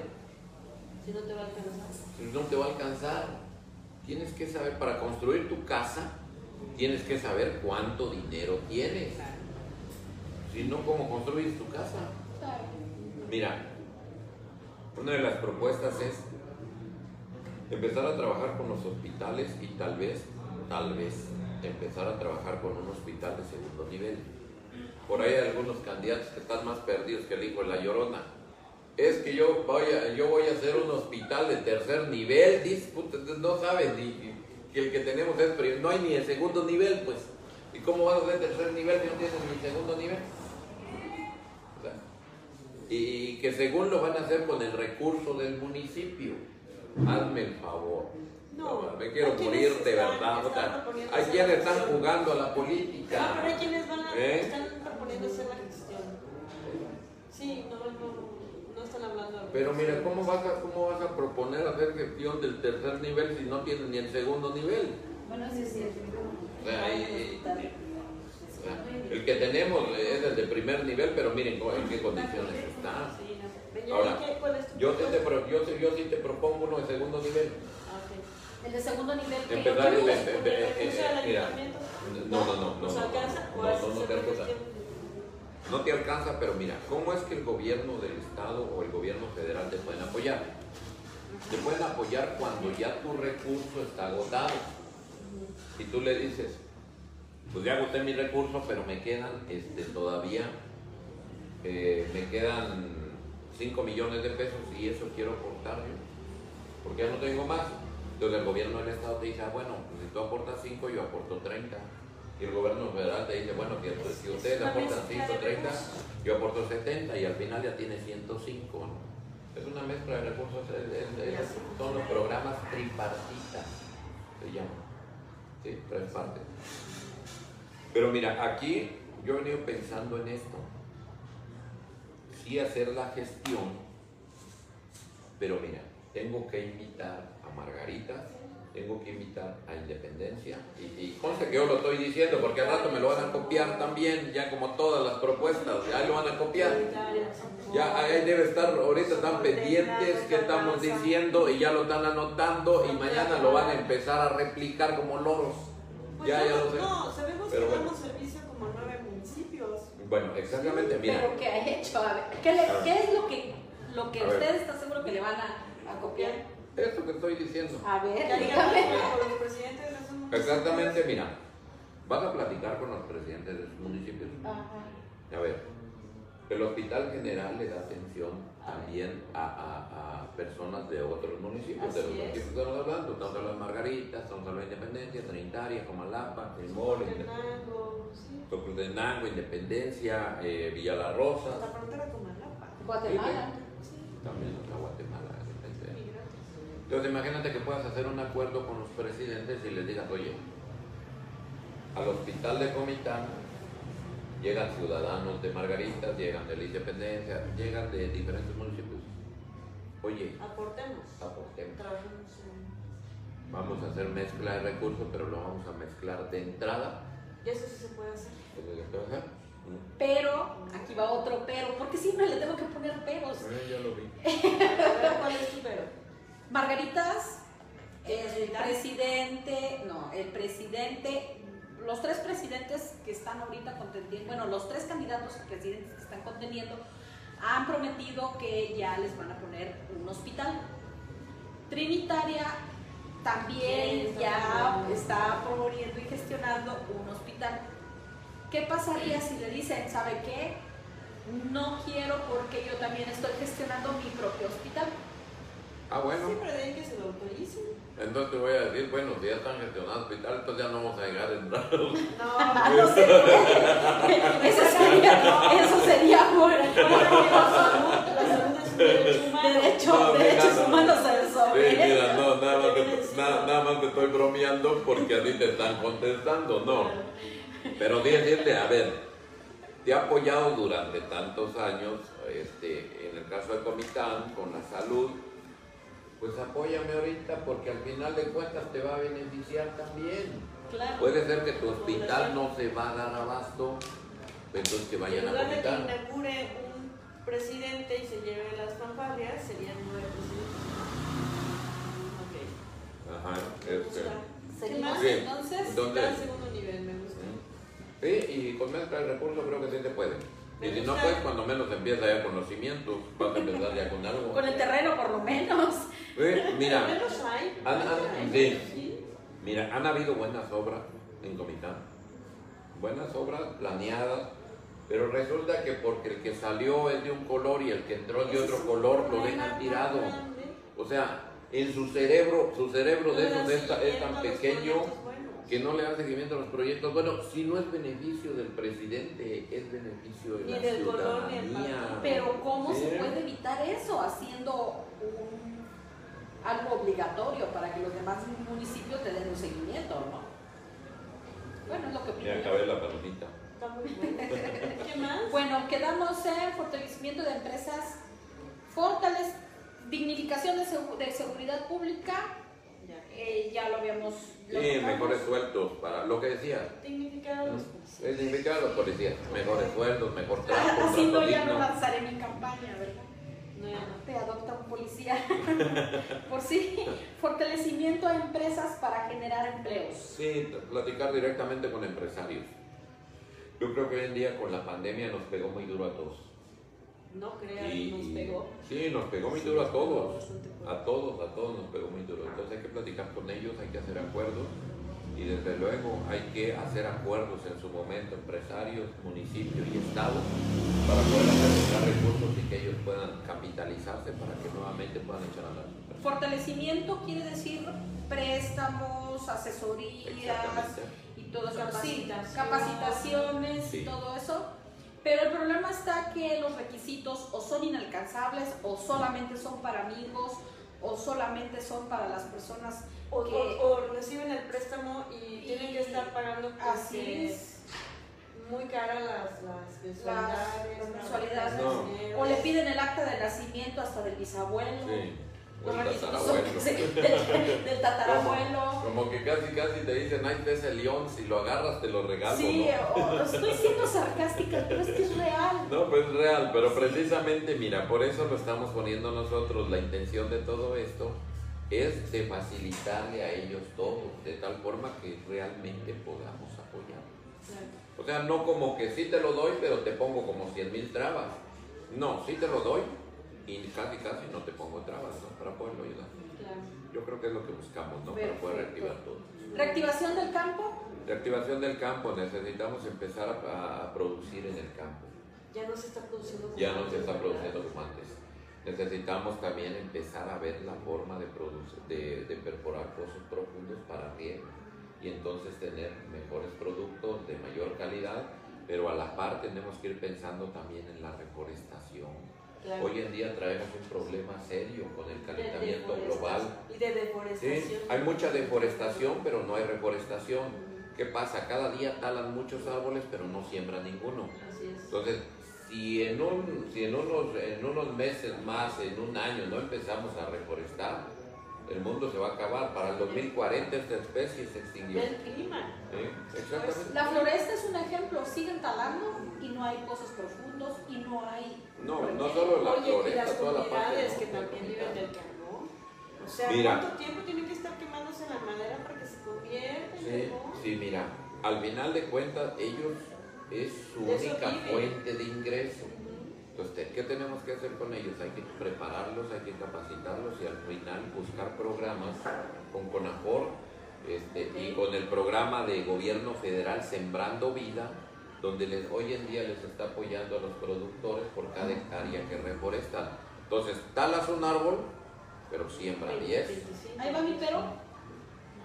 Si no te va a alcanzar. no te va a alcanzar. Tienes que saber, para construir tu casa, tienes que saber cuánto dinero tienes. Si no, ¿cómo construyes tu casa? Mira, una de las propuestas es empezar a trabajar con los hospitales y tal vez, tal vez, empezar a trabajar con un hospital de segundo nivel. Por ahí hay algunos candidatos que están más perdidos que el hijo de la llorona. Es que yo voy a, yo voy a hacer un hospital de tercer nivel, dice, puta, no saben ni que el que tenemos es no hay ni el segundo nivel, pues. ¿Y cómo vas a hacer tercer nivel si no tienes ni segundo nivel? O sea, y que según lo van a hacer con el recurso del municipio. Hazme el favor. No, No, me quiero morir de verdad. o sea, hay quienes están jugando a la política. No, pero hay quienes van a, ¿Eh? están proponiendo hacer la gestión. Sí, no, no, no están hablando. de- Pero mira, ¿cómo vas, a, ¿cómo vas a proponer hacer gestión del tercer nivel si no tienes ni el segundo nivel? Bueno, sí. O sea, o sea, el que tenemos es el de primer nivel, pero miren en qué condiciones está. Sí, Ahora, ¿qué- ¿cuál es tu Yo, sí te, pro- yo, sí- yo sí te propongo uno de segundo nivel. Ah. El de segundo nivel Empezar el- el- el- ¿Porque eh, del mira, no, no, no, no, ¿Nos no, el te? No te alcanza, pero mira, ¿cómo es que el gobierno del Estado o el gobierno federal te pueden apoyar? Te pueden apoyar cuando ya tu recurso está agotado. Y tú le dices, pues ya agoté mi recurso, pero me quedan este, todavía, eh, me quedan 5 millones de pesos y eso quiero aportar yo, porque ya no tengo más. Entonces el gobierno del Estado te dice, ah, bueno, pues si tú aportas 5, yo aporto 30. Y el gobierno federal te dice, bueno, que pues, si ustedes aportan mezcla de 5, 30, recursos. yo aporto 70 y al final ya tiene 105. ¿no? Es una mezcla de recursos, son los programas tripartitas, se llaman. ¿Sí? Tres partes. Pero mira, aquí yo he venido pensando en esto. Sí hacer la gestión, pero mira, tengo que invitar a Margarita, tengo que invitar a Independencia, y, y conste que yo lo estoy diciendo porque al rato me lo van a copiar también, ya como todas las propuestas, ya lo van a copiar. Ya ahí debe estar, ahorita están pendientes que estamos diciendo y ya lo están anotando y mañana lo van a empezar a replicar como loros. Pues Ya, ya no, lo sé. No, sabemos Pero que bueno. damos servicio como a nueve municipios. Bueno, exactamente, mira. Pero ¿qué ha hecho? A ver, ¿qué, le- A ver. qué es lo que, lo que A ver. usted está seguro que le van a, a copiar? Esto que estoy diciendo. A ver, (laughs) digamos con los presidentes de esos municipios. Exactamente, mira. Vas a platicar con los presidentes de sus municipios. Ajá. A ver, el Hospital General le da atención también a, a- a personas de otros municipios, de los Así es. municipios que estamos hablando. Estamos hablando de Margarita, estamos hablando de Independencia, Trinitaria, Comalapa, Trimol, Tenango, sí. Independencia, eh, Villa La Rosa, La frontera con Malapa. Guatemala. Sí, también la Guatemala. Entonces imagínate que puedas hacer un acuerdo con los presidentes y les digas, oye, al hospital de Comitán llegan ciudadanos de Margaritas, llegan de la Independencia, llegan de diferentes municipios. Oye, Aportemos. aportemos. Trabajemos en... Vamos a hacer mezcla de recursos, pero lo vamos a mezclar de entrada. Y eso sí se puede hacer. ¿Qué se puede hacer? Mm. Pero, aquí va otro pero, porque siempre le tengo que poner peros. Eh, ya lo vi. (laughs) ¿cuál es tu pero? Margaritas, el presidente, no, el presidente, los tres presidentes que están ahorita contendiendo, bueno, los tres candidatos a presidentes que están contendiendo han prometido que ya les van a poner un hospital. Trinitaria también Sí, ya está está promoviendo y gestionando un hospital. ¿Qué pasaría si le dicen, ¿sabe qué? No quiero porque yo también estoy gestionando mi propio hospital. Ah, bueno. Siempre que se lo autoricen. Entonces te voy a decir, bueno, si ya están gestionando hospital, entonces ya no vamos a llegar a entrar. Ah, no se puede. (laughs) Eso sería, eso sería No, derechos no. humanos en eso. Sí, mira, no, nada más, te, nada, nada más te estoy bromeando porque a ti te están contestando, no. Pero decirle, a ver, te he apoyado durante tantos años, este, en el caso de Comitán, con la salud, pues apóyame ahorita porque al final de cuentas te va a beneficiar también. Claro. Puede ser que tu hospital no se va a dar abasto, entonces que En vayan a lugar de que inaugure un presidente y se lleve las fanfarrias, serían nueve presidentes. Ok. Ajá, Me este. gusta. Seguimos Sí. entonces. Entonces- Está al segundo nivel, me gusta. Sí, y con mezcla de recursos creo que sí se puede. Me Y si no, pues cuando menos empieza ya con los cimientos, vas a empezar ya con algo. Con el terreno por lo menos. Eh, mira, (laughs) menos hay. Han- han- hay, sí. sí. mira, han habido buenas obras en Comitán. Buenas obras planeadas, pero resulta que porque el que salió es de un color y el que entró es de otro color, lo dejan tirado. O sea, en su cerebro, su cerebro de esos es, es tan pequeño. Que no le dan seguimiento a los proyectos. Bueno, si no es beneficio del presidente, es beneficio de Ni la del color, ni del ciudadanía. partido. Pero ¿cómo Sí. se puede evitar eso? Haciendo un- algo obligatorio para que los demás municipios te den un seguimiento, ¿no? Bueno, es lo que Me yo. acabé la palomita. (laughs) ¿Qué más? Bueno, quedamos en fortalecimiento de empresas, fortalez, dignificación de, segu- de seguridad pública, Ya. Eh, ya lo habíamos... lo Sí, mejores sueldos para lo que decía. Los policías. El de los policías, mejores sueldos, mejor Ah, (laughs) Así no, ya no lanzaré mi campaña, ¿verdad? No, ya no. Te adopta un policía. (laughs) Por sí, fortalecimiento a empresas para generar empleos. Sí, platicar directamente con empresarios. Yo creo que hoy en día con la pandemia nos pegó muy duro a todos. No creas, Y- nos pegó. Sí, nos pegó muy duro a todos. A todos, a todos nos pegó muy duro. Entonces hay que platicar con ellos, hay que hacer acuerdos y desde luego hay que hacer acuerdos en su momento, empresarios, municipios y estados, para poder hacer recursos y que ellos puedan capitalizarse para que nuevamente puedan echar a andar. Fortalecimiento quiere decir préstamos, asesorías y. Sí, Capacitación. capacitaciones y Sí. todo eso. Pero el problema está que los requisitos o son inalcanzables o solamente son para amigos o solamente son para las personas O, que... o- o reciben el préstamo y tienen que estar pagando Así es. muy caras las, las mensualidades. las No. O le piden el acta de nacimiento hasta del bisabuelo. Sí, o el tatarabuelo. (laughs) sí, del, del tatarabuelo. Como que casi casi te dicen, ay, te ese león, si lo agarras te lo regalo. Sí, ¿no? o- estoy siendo sarcástica, pero es que es real. No, pues es real, pero Sí. precisamente, mira, por eso lo estamos poniendo nosotros. La intención de todo esto es de facilitarle a ellos todo, de tal forma que realmente podamos apoyar. Claro. O sea, no como que sí te lo doy, pero te pongo como 100 mil trabas. No, sí te lo doy y casi casi no te pongo trabas ¿no? para poderlo ayudar. Claro. Yo creo que es lo que buscamos, ¿no? Para poder Perfecto. reactivar todo. Reactivación del campo. Reactivación del campo, necesitamos empezar a, a producir en el campo. Ya no se está produciendo como Ya no se está produciendo como antes. Necesitamos también empezar a ver la forma de, producir, de, de perforar pozos profundos para riego y entonces tener mejores productos de mayor calidad, pero a la par tenemos que ir pensando también en la reforestación. Claro. Hoy en día traemos un problema serio con el De calentamiento deforestación. global. Y de Sí, deforestación. hay mucha deforestación, pero no hay reforestación. ¿Qué pasa? Cada día talan muchos árboles, pero no siembran ninguno. Así es. Entonces, si en, un, si en, unos, en unos meses más, en un año, no empezamos a reforestar, el mundo se va a acabar. Para el 2040 esta especie se extinguió. Del clima. ¿Sí? Exactamente. La floresta es un ejemplo. Siguen talando y no hay pozos profundos y no hay. No, no solo la Oye, y floresta, las toda la parte. ¿no? que también viven del carbón. O sea, Mira. ¿cuánto tiempo tienen que estar quemándose la madera para que se convierta en Sí, carbón? sí, mira, al final de cuentas ellos es su De única fuente de ingreso. Entonces, ¿qué tenemos que hacer con ellos? Hay que prepararlos, hay que capacitarlos y al final buscar programas con CONAFOR este, y con el programa de gobierno federal Sembrando Vida, donde les, hoy en día les está apoyando a los productores por cada hectárea que reforestan. Entonces, talas un árbol, pero siembra 10. 25. Ahí va mi pero.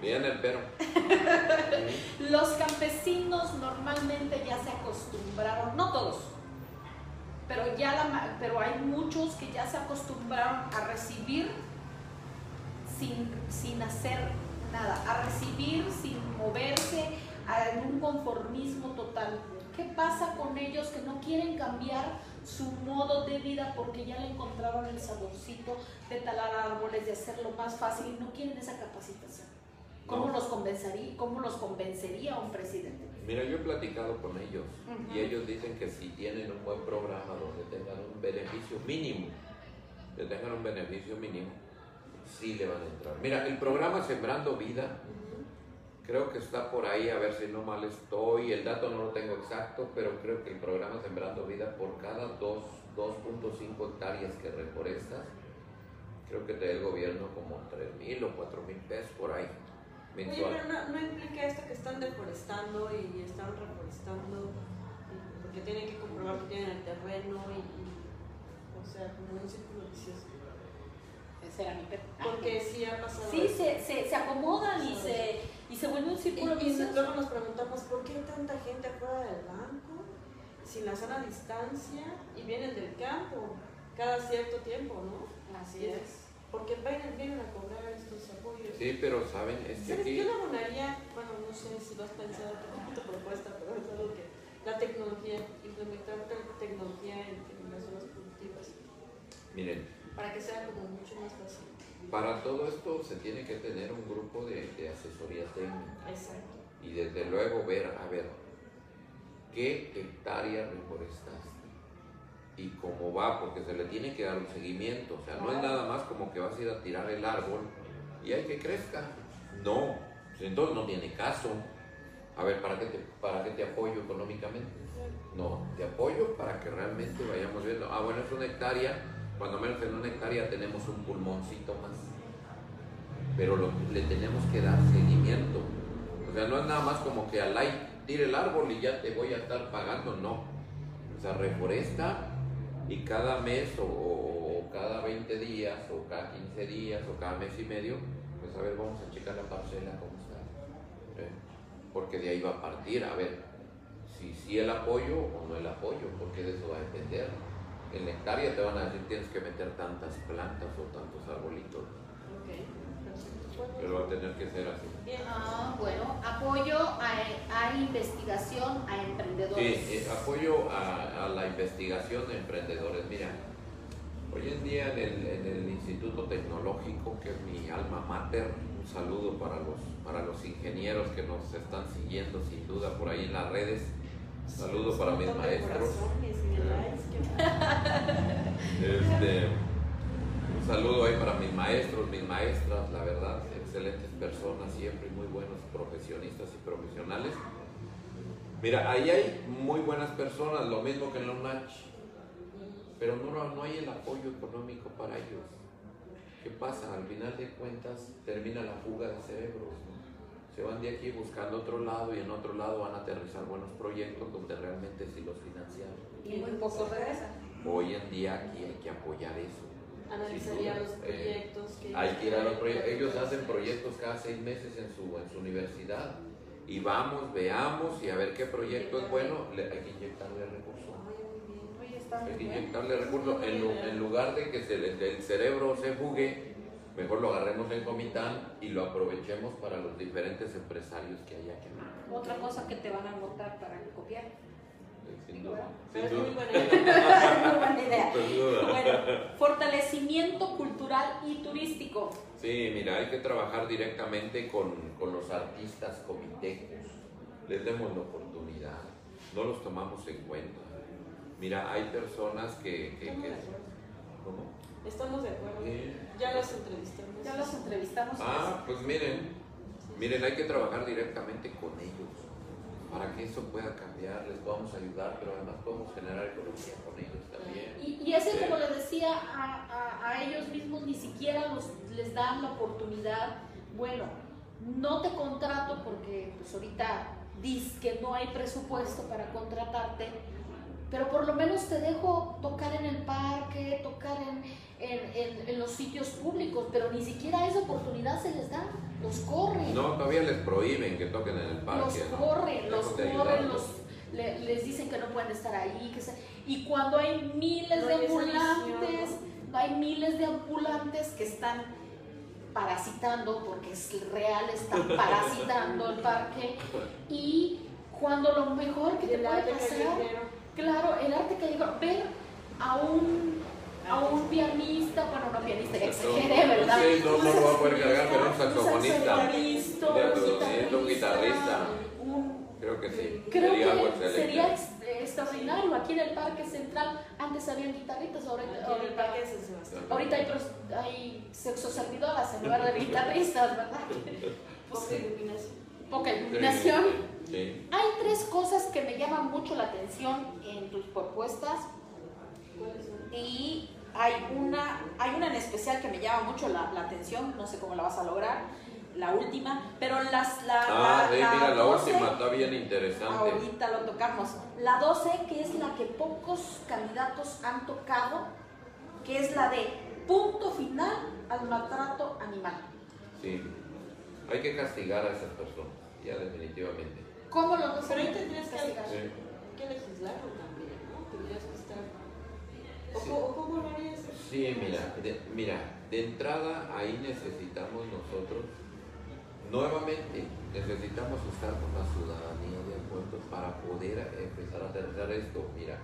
Bien el pero. (laughs) Los campesinos normalmente ya se acostumbraron, no todos, pero, ya la, ma- pero hay muchos que ya se acostumbraron a recibir sin, sin hacer nada, a recibir sin moverse, a- en un conformismo total. ¿Qué pasa con ellos que no quieren cambiar su modo de vida porque ya le encontraron el saborcito de talar árboles, de hacerlo más fácil y no quieren esa capacitación? ¿Cómo, No. nos convencería, ¿Cómo nos convencería un presidente? Mira, yo he platicado con ellos Ujú. y ellos dicen que si tienen un buen programa donde tengan un beneficio mínimo, que tengan un beneficio mínimo, sí le van a entrar. Mira, el programa Sembrando Vida, creo que está por ahí, a ver si no mal estoy, el dato no lo tengo exacto, pero creo que el programa Sembrando Vida por cada dos- 2.5 hectáreas que reforestas, creo que te da el gobierno como 3 mil o 4 mil pesos por ahí, Oye, pero no, no implica esto que están deforestando y están reforestando, porque tienen que comprobar que tienen el terreno y, y- o sea, como un círculo vicioso. Ese era mi Porque sí ha pasado. Sí, se, se, se acomodan y se, y se vuelve un círculo y vicioso. luego nos preguntamos por qué hay tanta gente afuera del banco, sin la sana distancia, y vienen del campo cada cierto tiempo, ¿no? Así es. Porque vienen, vienen a cobrar estos apoyos. Sí, pero saben, es que ¿Sabes? aquí... Yo le abonaría, bueno, no sé si lo has pensado en tu propuesta, pero es algo que la tecnología, implementar te- tecnología en, en las zonas productivas, Miren, para que sea como mucho más fácil. Para todo esto se tiene que tener un grupo de, de asesoría técnica Exacto. y desde luego ver, a ver, qué hectárea reforestaste y cómo va, porque se le tiene que dar un seguimiento. O sea, no es nada más como que vas a ir a tirar el árbol y hay que crezca. No, pues entonces no tiene caso. A ver, ¿para qué te, para qué te apoyo económicamente? No, te apoyo para que realmente vayamos viendo. Ah, bueno, es una hectárea, cuando menos en una hectárea tenemos un pulmoncito más. Pero le tenemos que dar seguimiento. O sea, no es nada más como que al like tire el árbol y ya te voy a estar pagando, no. O sea, reforesta y cada mes o, o cada 20 días o cada 15 días o cada mes y medio, pues a ver, vamos a checar la parcela, cómo está. ¿eh? Porque de ahí va a partir, a ver, si sí el apoyo o no el apoyo, porque de eso va a depender. En la hectárea te van a decir tienes que meter tantas plantas o tantos arbolitos, Ok, perfecto. pero va a tener que ser así. Bien. Ah, bueno, apoyo a, a investigación a emprendedores. Sí, eh, apoyo a, a la investigación de emprendedores. Mira, hoy en día en el, en el Instituto Tecnológico, que es mi alma mater, un saludo para los, para los ingenieros que nos están siguiendo sin duda por ahí en las redes. Saludo para mis maestros. qué Este, un saludo ahí para mis maestros, mis maestras, la verdad, excelentes personas, siempre muy buenos profesionistas y profesionales. Mira, ahí hay muy buenas personas, lo mismo que en la UNACH, pero no, no hay el apoyo económico para ellos. ¿Qué pasa? Al final de cuentas termina la fuga de cerebros. Se van de aquí buscando otro lado y en otro lado van a aterrizar buenos proyectos donde realmente sí los financiaron. Y muy pocos regresan. Hoy en día aquí hay que apoyar eso. Analizaría los eh, proyectos que Hay que ir a los proyectos. Ellos hacen proyectos cada seis meses en su, en su universidad. Y vamos, veamos y a ver qué proyecto es bueno. Le- hay que inyectarle recursos. Ay, muy bien. Oye, está muy Hay que inyectarle recursos. En, en lugar de que se el cerebro se fugue, mejor lo agarremos en Comitán y lo aprovechemos para los diferentes empresarios que hay aquí. Otra cosa que te van a anotar para copiar. Sin duda. Sin es muy duda. buena idea. Muy buena idea. (laughs) (laughs) Sin duda. Bueno, fortalecimiento cultural y turístico. Sí, mira, hay que trabajar directamente con, con los artistas comitecos. Les demos la oportunidad, no los tomamos en cuenta. Mira, hay personas que... que-. ¿Cómo? Estamos de acuerdo. Ya los entrevistamos. Ya los entrevistamos. Ah, pues miren, miren, hay que trabajar directamente con ellos para que eso pueda cambiar, les podamos ayudar, pero además podemos generar economía con ellos también. Y, y ese, como les decía, a, a- a ellos mismos ni siquiera los, les dan la oportunidad. Bueno, no te contrato porque pues ahorita dices que no hay presupuesto para contratarte, pero por lo menos te dejo tocar en el parque, tocar en, en- en- en los sitios públicos, pero ni siquiera esa oportunidad se les da, los corren. No, todavía les prohíben que toquen en el los parque. ¿no? corren, los corren, los, le- les dicen que no pueden estar ahí. Que se- y cuando hay miles No de hay ambulantes, visión, hay miles de ambulantes que están parasitando, porque es real, están (laughs) parasitando el parque. Y cuando lo mejor que te puede pasar, callejero. claro, el arte callejero, ver a un, a un pianista, bueno, no pianista, ya exageré, ¿verdad? ¿verdad? Sí, no, no lo va a poder cargar, pero un saxofonista. un guitarrista. un- Creo que sí. Creo Sería que sería ex- extraordinario. Aquí en el Parque Central antes habían guitarristas, ahora, en el ahorita, parque de San Sebastián. ahorita hay, hay sexoservidoras en lugar de guitarristas, ¿verdad? (laughs) Poca iluminación. Poca iluminación. Sí. Hay tres cosas que me llaman mucho la atención en tus propuestas ¿Cuáles son? Y hay una, hay una en especial que me llama mucho la, la atención, no sé cómo la vas a lograr, la última, pero las, la, Ah, la, sí, la mira, la 12, última está bien interesante. ahorita lo tocamos. La 12, que es la que pocos candidatos han tocado, que es la de punto final al maltrato animal. Sí. Hay que castigar a esas personas, ya definitivamente. ¿Cómo lo Pero ahí tendrías que- castigar? Sí. Hay que legislarlo también, ¿no? Tendrías que estar. ¿O, Sí. cómo- o cómo lo harías? Sí, mira, de, mira, de entrada ahí necesitamos nosotros, nuevamente, necesitamos estar con la ciudadanía de acuerdo para poder empezar a aterrizar esto. Mira,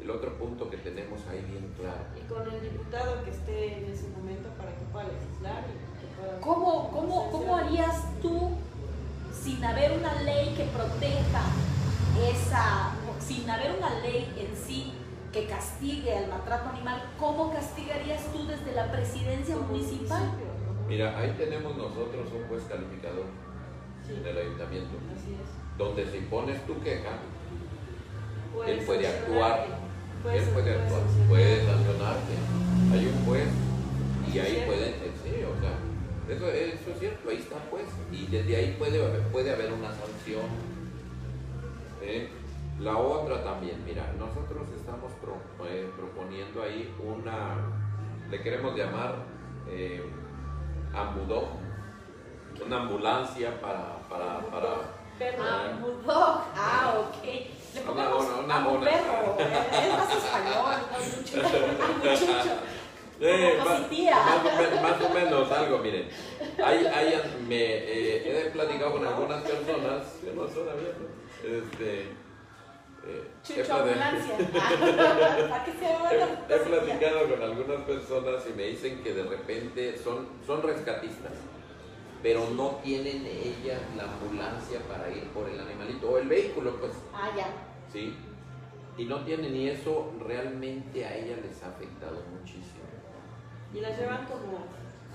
el otro punto que tenemos ahí bien claro. Y con el diputado que esté en ese momento para que pueda legislar y que pueda. ¿Cómo, cómo, ¿Cómo harías tú, sin haber una ley que proteja esa, sin haber una ley que castigue al maltrato animal, cómo castigarías tú desde la presidencia municipal? Mira, ahí tenemos nosotros un juez calificador Sí, en el ayuntamiento, así es. donde si pones tu queja, Puede él puede actuar, Puede él puede actuar, puede sancionarte. Hay un juez y ahí cierto. pueden, eh, sí, o sea, eso, eso es cierto, ahí está pues, y desde ahí puede, haber- puede haber una sanción. ¿eh? La otra también, mira, nosotros estamos pro- eh, proponiendo ahí una, le queremos llamar eh, ambudó, una ambulancia para, para, para, Perro. Ah. Bulldog. Ah, ok. Le Una- una- un mona. perro. eh, Es más español. (laughs) Eh, más, o men- más o menos algo, miren. Hay, hay, me, eh, he platicado con algunas personas que no son abiertas. Este, eh, he Chucho plati- ambulancia. (laughs) (laughs) ¿Para qué se llama he- platicado con algunas personas y me dicen que de repente son, son rescatistas, pero no tienen ellas la ambulancia para ir por el animalito o el vehículo, pues. Ah, ya. ¿sí? Y no tienen, y eso realmente a ella les ha afectado muchísimo. Y las llevan como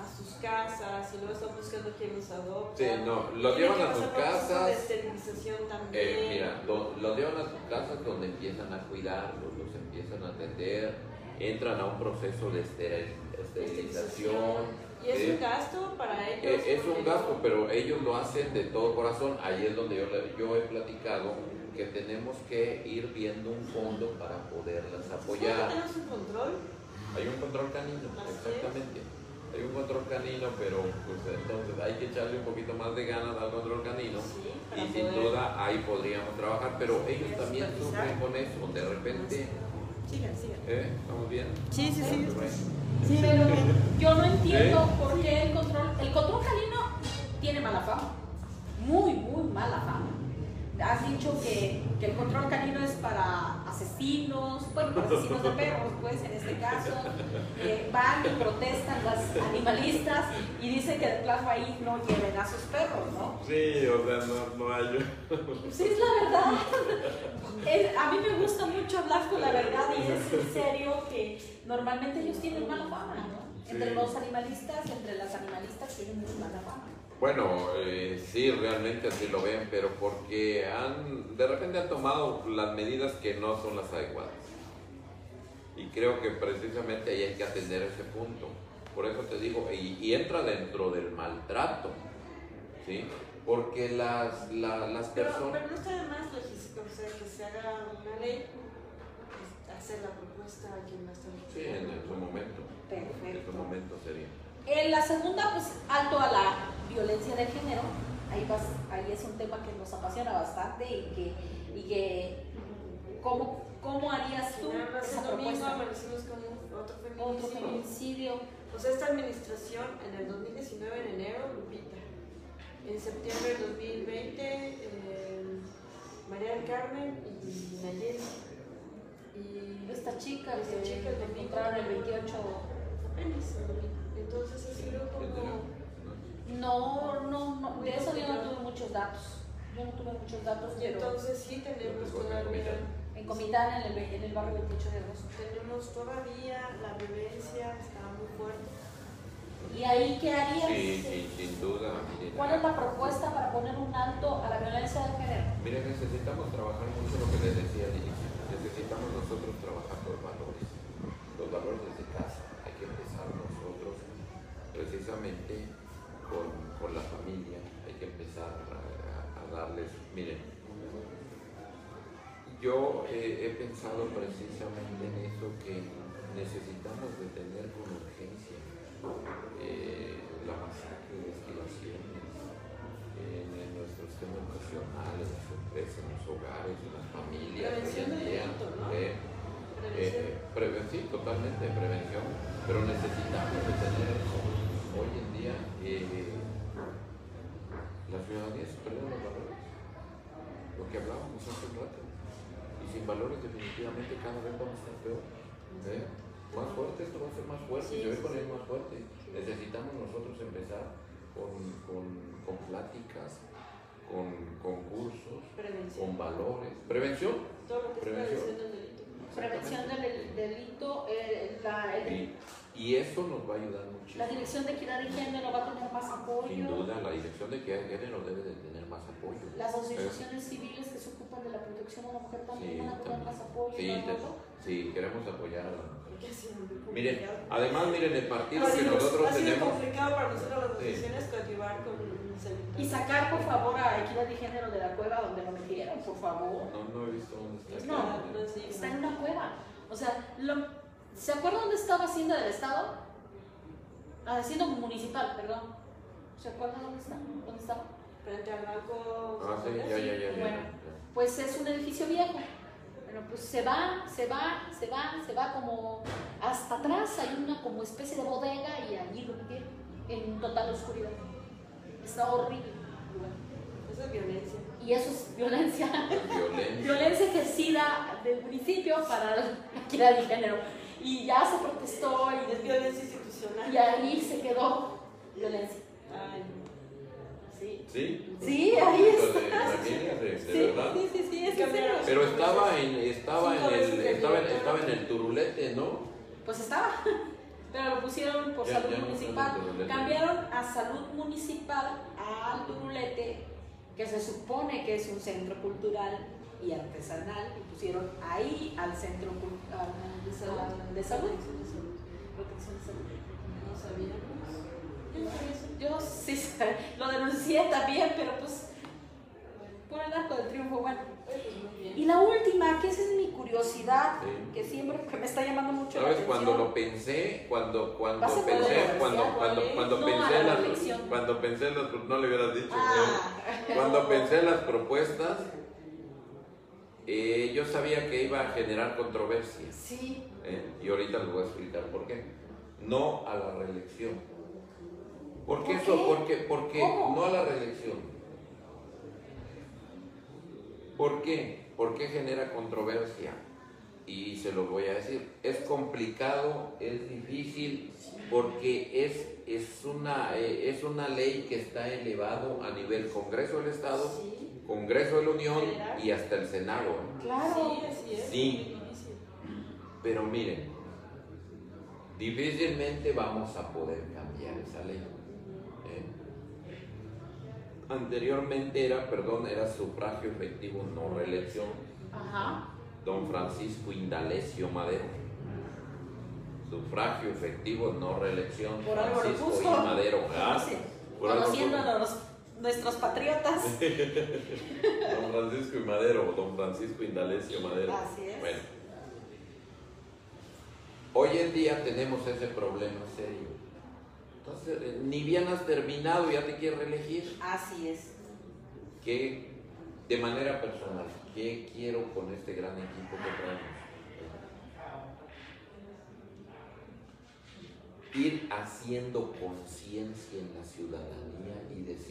a sus casas y luego están buscando quién los adopta. Sí, no, los llevan a sus casas. De esterilización también. Eh, mira, los llevan a sus casas donde empiezan a cuidarlos, los empiezan a atender, entran a un proceso de esteril- esterilización. Y es un gasto para ellos. Eh, es porque un gasto, pero ellos lo hacen de todo corazón. Ahí es donde yo, yo he platicado que tenemos que ir viendo un fondo para poderlas ¿Cómo apoyar. tenemos un control? Hay un control canino, es. Hay un control canino, pero pues entonces hay que echarle un poquito más de ganas al control canino. Sí, Y sin poder- duda ahí podríamos trabajar, pero ellos Sí, también sufren con eso, de repente, Sigan, sigan. ¿eh? ¿Estamos bien? Sí, sí, sí. Bueno. Pero yo no entiendo por qué el control, el control canino tiene mala fama, muy, muy mala fama. Has dicho que, que el control canino es para asesinos, bueno, para asesinos de perros, pues en este caso, eh, van y protestan las animalistas y dicen que de plano ahí no lleven a sus perros, ¿no? Sí, o sea, no, no hay... Sí, es la verdad. Es- a mí me gusta mucho hablar con la verdad y es en serio que normalmente ellos tienen mala fama, ¿no? Entre Sí. los animalistas, entre las animalistas tienen muy mala fama. Bueno, eh, sí, realmente así lo ven, pero porque han, de repente han tomado las medidas que no son las adecuadas. Y creo que precisamente ahí hay que atender ese punto. Por eso te digo, y, y entra dentro del maltrato, ¿sí? Porque las, la- las personas... pero no está de más legis- o sea, que se haga una ley, pues, hacer la propuesta a quien la está Sí, en, en su momento. En su Perfecto. momento sería. En la segunda, pues alto a la violencia de género. Ahí, vas, ahí es un tema que nos apasiona bastante y que, y que ¿cómo, ¿cómo harías tú Nada más esa el domingo amanecimos con otro Otro feminicidio. Pues esta administración en el 2019, en enero, Lupita. En septiembre del 2020, eh, María del Carmen y Nayeli. Y Esta chica Esta chica el domingo. encontraron el 28 apenas el domingo. Entonces ese grupo como... No, no, no, de eso yo no tuve muchos datos. Yo no tuve muchos datos, pero entonces sí tenemos todavía, en Comitán, en el, en el barrio 28 de agosto. tenemos todavía la violencia está muy fuerte. ¿Y ahí qué harías? Sí, sí, sin duda. Miren, ¿Cuál es la propuesta para poner un alto a la violencia de género? Miren, necesitamos trabajar mucho lo que les decía al inicio. Necesitamos nosotros trabajar pensado precisamente en eso que necesitamos detener con urgencia eh, la masacre de destilaciones en, en nuestro sistema educacional, en las empresas, en los hogares, en las familias. Prevención del día, delito, ¿no? eh, Prevención. eh, sí, totalmente, prevención, pero necesitamos detener eso. Hoy en día la ciudadanía se pierde los valores, lo que hablábamos hace un rato, sin valores definitivamente cada vez vamos a estar peor. ¿eh? Más fuerte, esto va a ser más fuerte, Sí, sí, con sí. él más fuerte. Necesitamos nosotros empezar con, con, con pláticas, con concursos, Prevención. con valores. Prevención, Todo lo que es Prevención. prevención del delito. Prevención del del delito, eh, la, el- y eso nos va a ayudar muchísimo. la Dirección de Equidad y Género va a tener más apoyo. Sin duda, la dirección de género debe de tener más apoyo. Las asociaciones civiles que se ocupan de la protección a la mujer también Sí, van a tener también. más apoyo. Sí, te- sí, queremos apoyar a la mujer. Miren, además, miren, el partido que nosotros ha sido tenemos. complicado para nosotros las Sí. asociaciones coadyuvar con Y sacar, por favor, a Equidad y Género de la cueva donde lo metieron, por favor. No, no he visto dónde está. No, no, sí, Está no. en una cueva. O sea, lo- ¿se acuerdan dónde estaba Hacienda del Estado? La Hacienda Municipal, perdón. ¿Se acuerdan dónde está? ¿Dónde estaba? Frente al banco. Ah, sí, ya, ya, ya. ya. Bueno. Pues es un edificio viejo. Bueno, pues se va, se va, se va, se va como hasta atrás. Hay una como especie de bodega y allí lo metieron en total oscuridad. Está horrible. Eso es violencia. Y eso es violencia. Violencia. (laughs) violencia ejercida del municipio para (laughs) la equidad de género. Y ya se protestó Es y, violencia institucional. y ahí se quedó violencia. Ay, Sí, ¿Sí? sí ahí está. de de, de Sí, verdad. sí, sí, sí, es serio. Pero estaba en, estaba en el, estaba en, director. estaba en el turulete, ¿no? Pues estaba. (laughs) Pero lo pusieron por Ya- salud ya no municipal. Cambiaron a salud municipal al Turulete, que se supone que es un centro cultural y artesanal, y pusieron ahí al centro al- de salud. al- de salud. Protección de salud. Protección de salud. No sabíamos. Yo sí (laughs) lo denuncié también, pero pues por el arco del triunfo, bueno. Pues bien. Y la última, que esa es mi curiosidad, Sí. que siempre que me está llamando mucho la ¿Sabes? atención. Cuando lo pensé, cuando, cuando ¿Vas a poder pensé, cuando, cuando, cuando No, pensé la las, cuando pensé en las, no le hubieras dicho, Ah, cuando pensé en las propuestas, eh, yo sabía que iba a generar controversia. sí, ¿eh? Y ahorita les voy a explicar por qué. No a la reelección. ¿Por qué ¿Por eso? qué? Porque, porque ¿Cómo? no a la reelección. ¿Por qué? ¿Por qué genera controversia? Y se lo voy a decir. Es complicado, es difícil, porque es, es, una, eh, es una ley que está elevado a nivel Congreso del Estado, Sí, Congreso de la Unión y hasta el Senado. ¿eh? claro. sí, así es. Sí. Pero miren, difícilmente vamos a poder cambiar esa ley. ¿eh? Anteriormente era, perdón, era sufragio efectivo, no reelección. Ajá. Don Francisco Indalecio Madero. Sufragio efectivo, no reelección. Por algo lo Francisco puso. I. Madero. ¿ah? Sí. Por algo Conociendo puso. a los, nuestros patriotas. (laughs) Don Francisco y Madero, don Francisco Indalecio Madero. Así es. Bueno. Hoy en día tenemos ese problema serio. Entonces, eh, ni bien has terminado, ya te quieres reelegir. Así es. ¿Qué, de manera personal, qué quiero con este gran equipo que traemos? Ir haciendo conciencia en la ciudadanía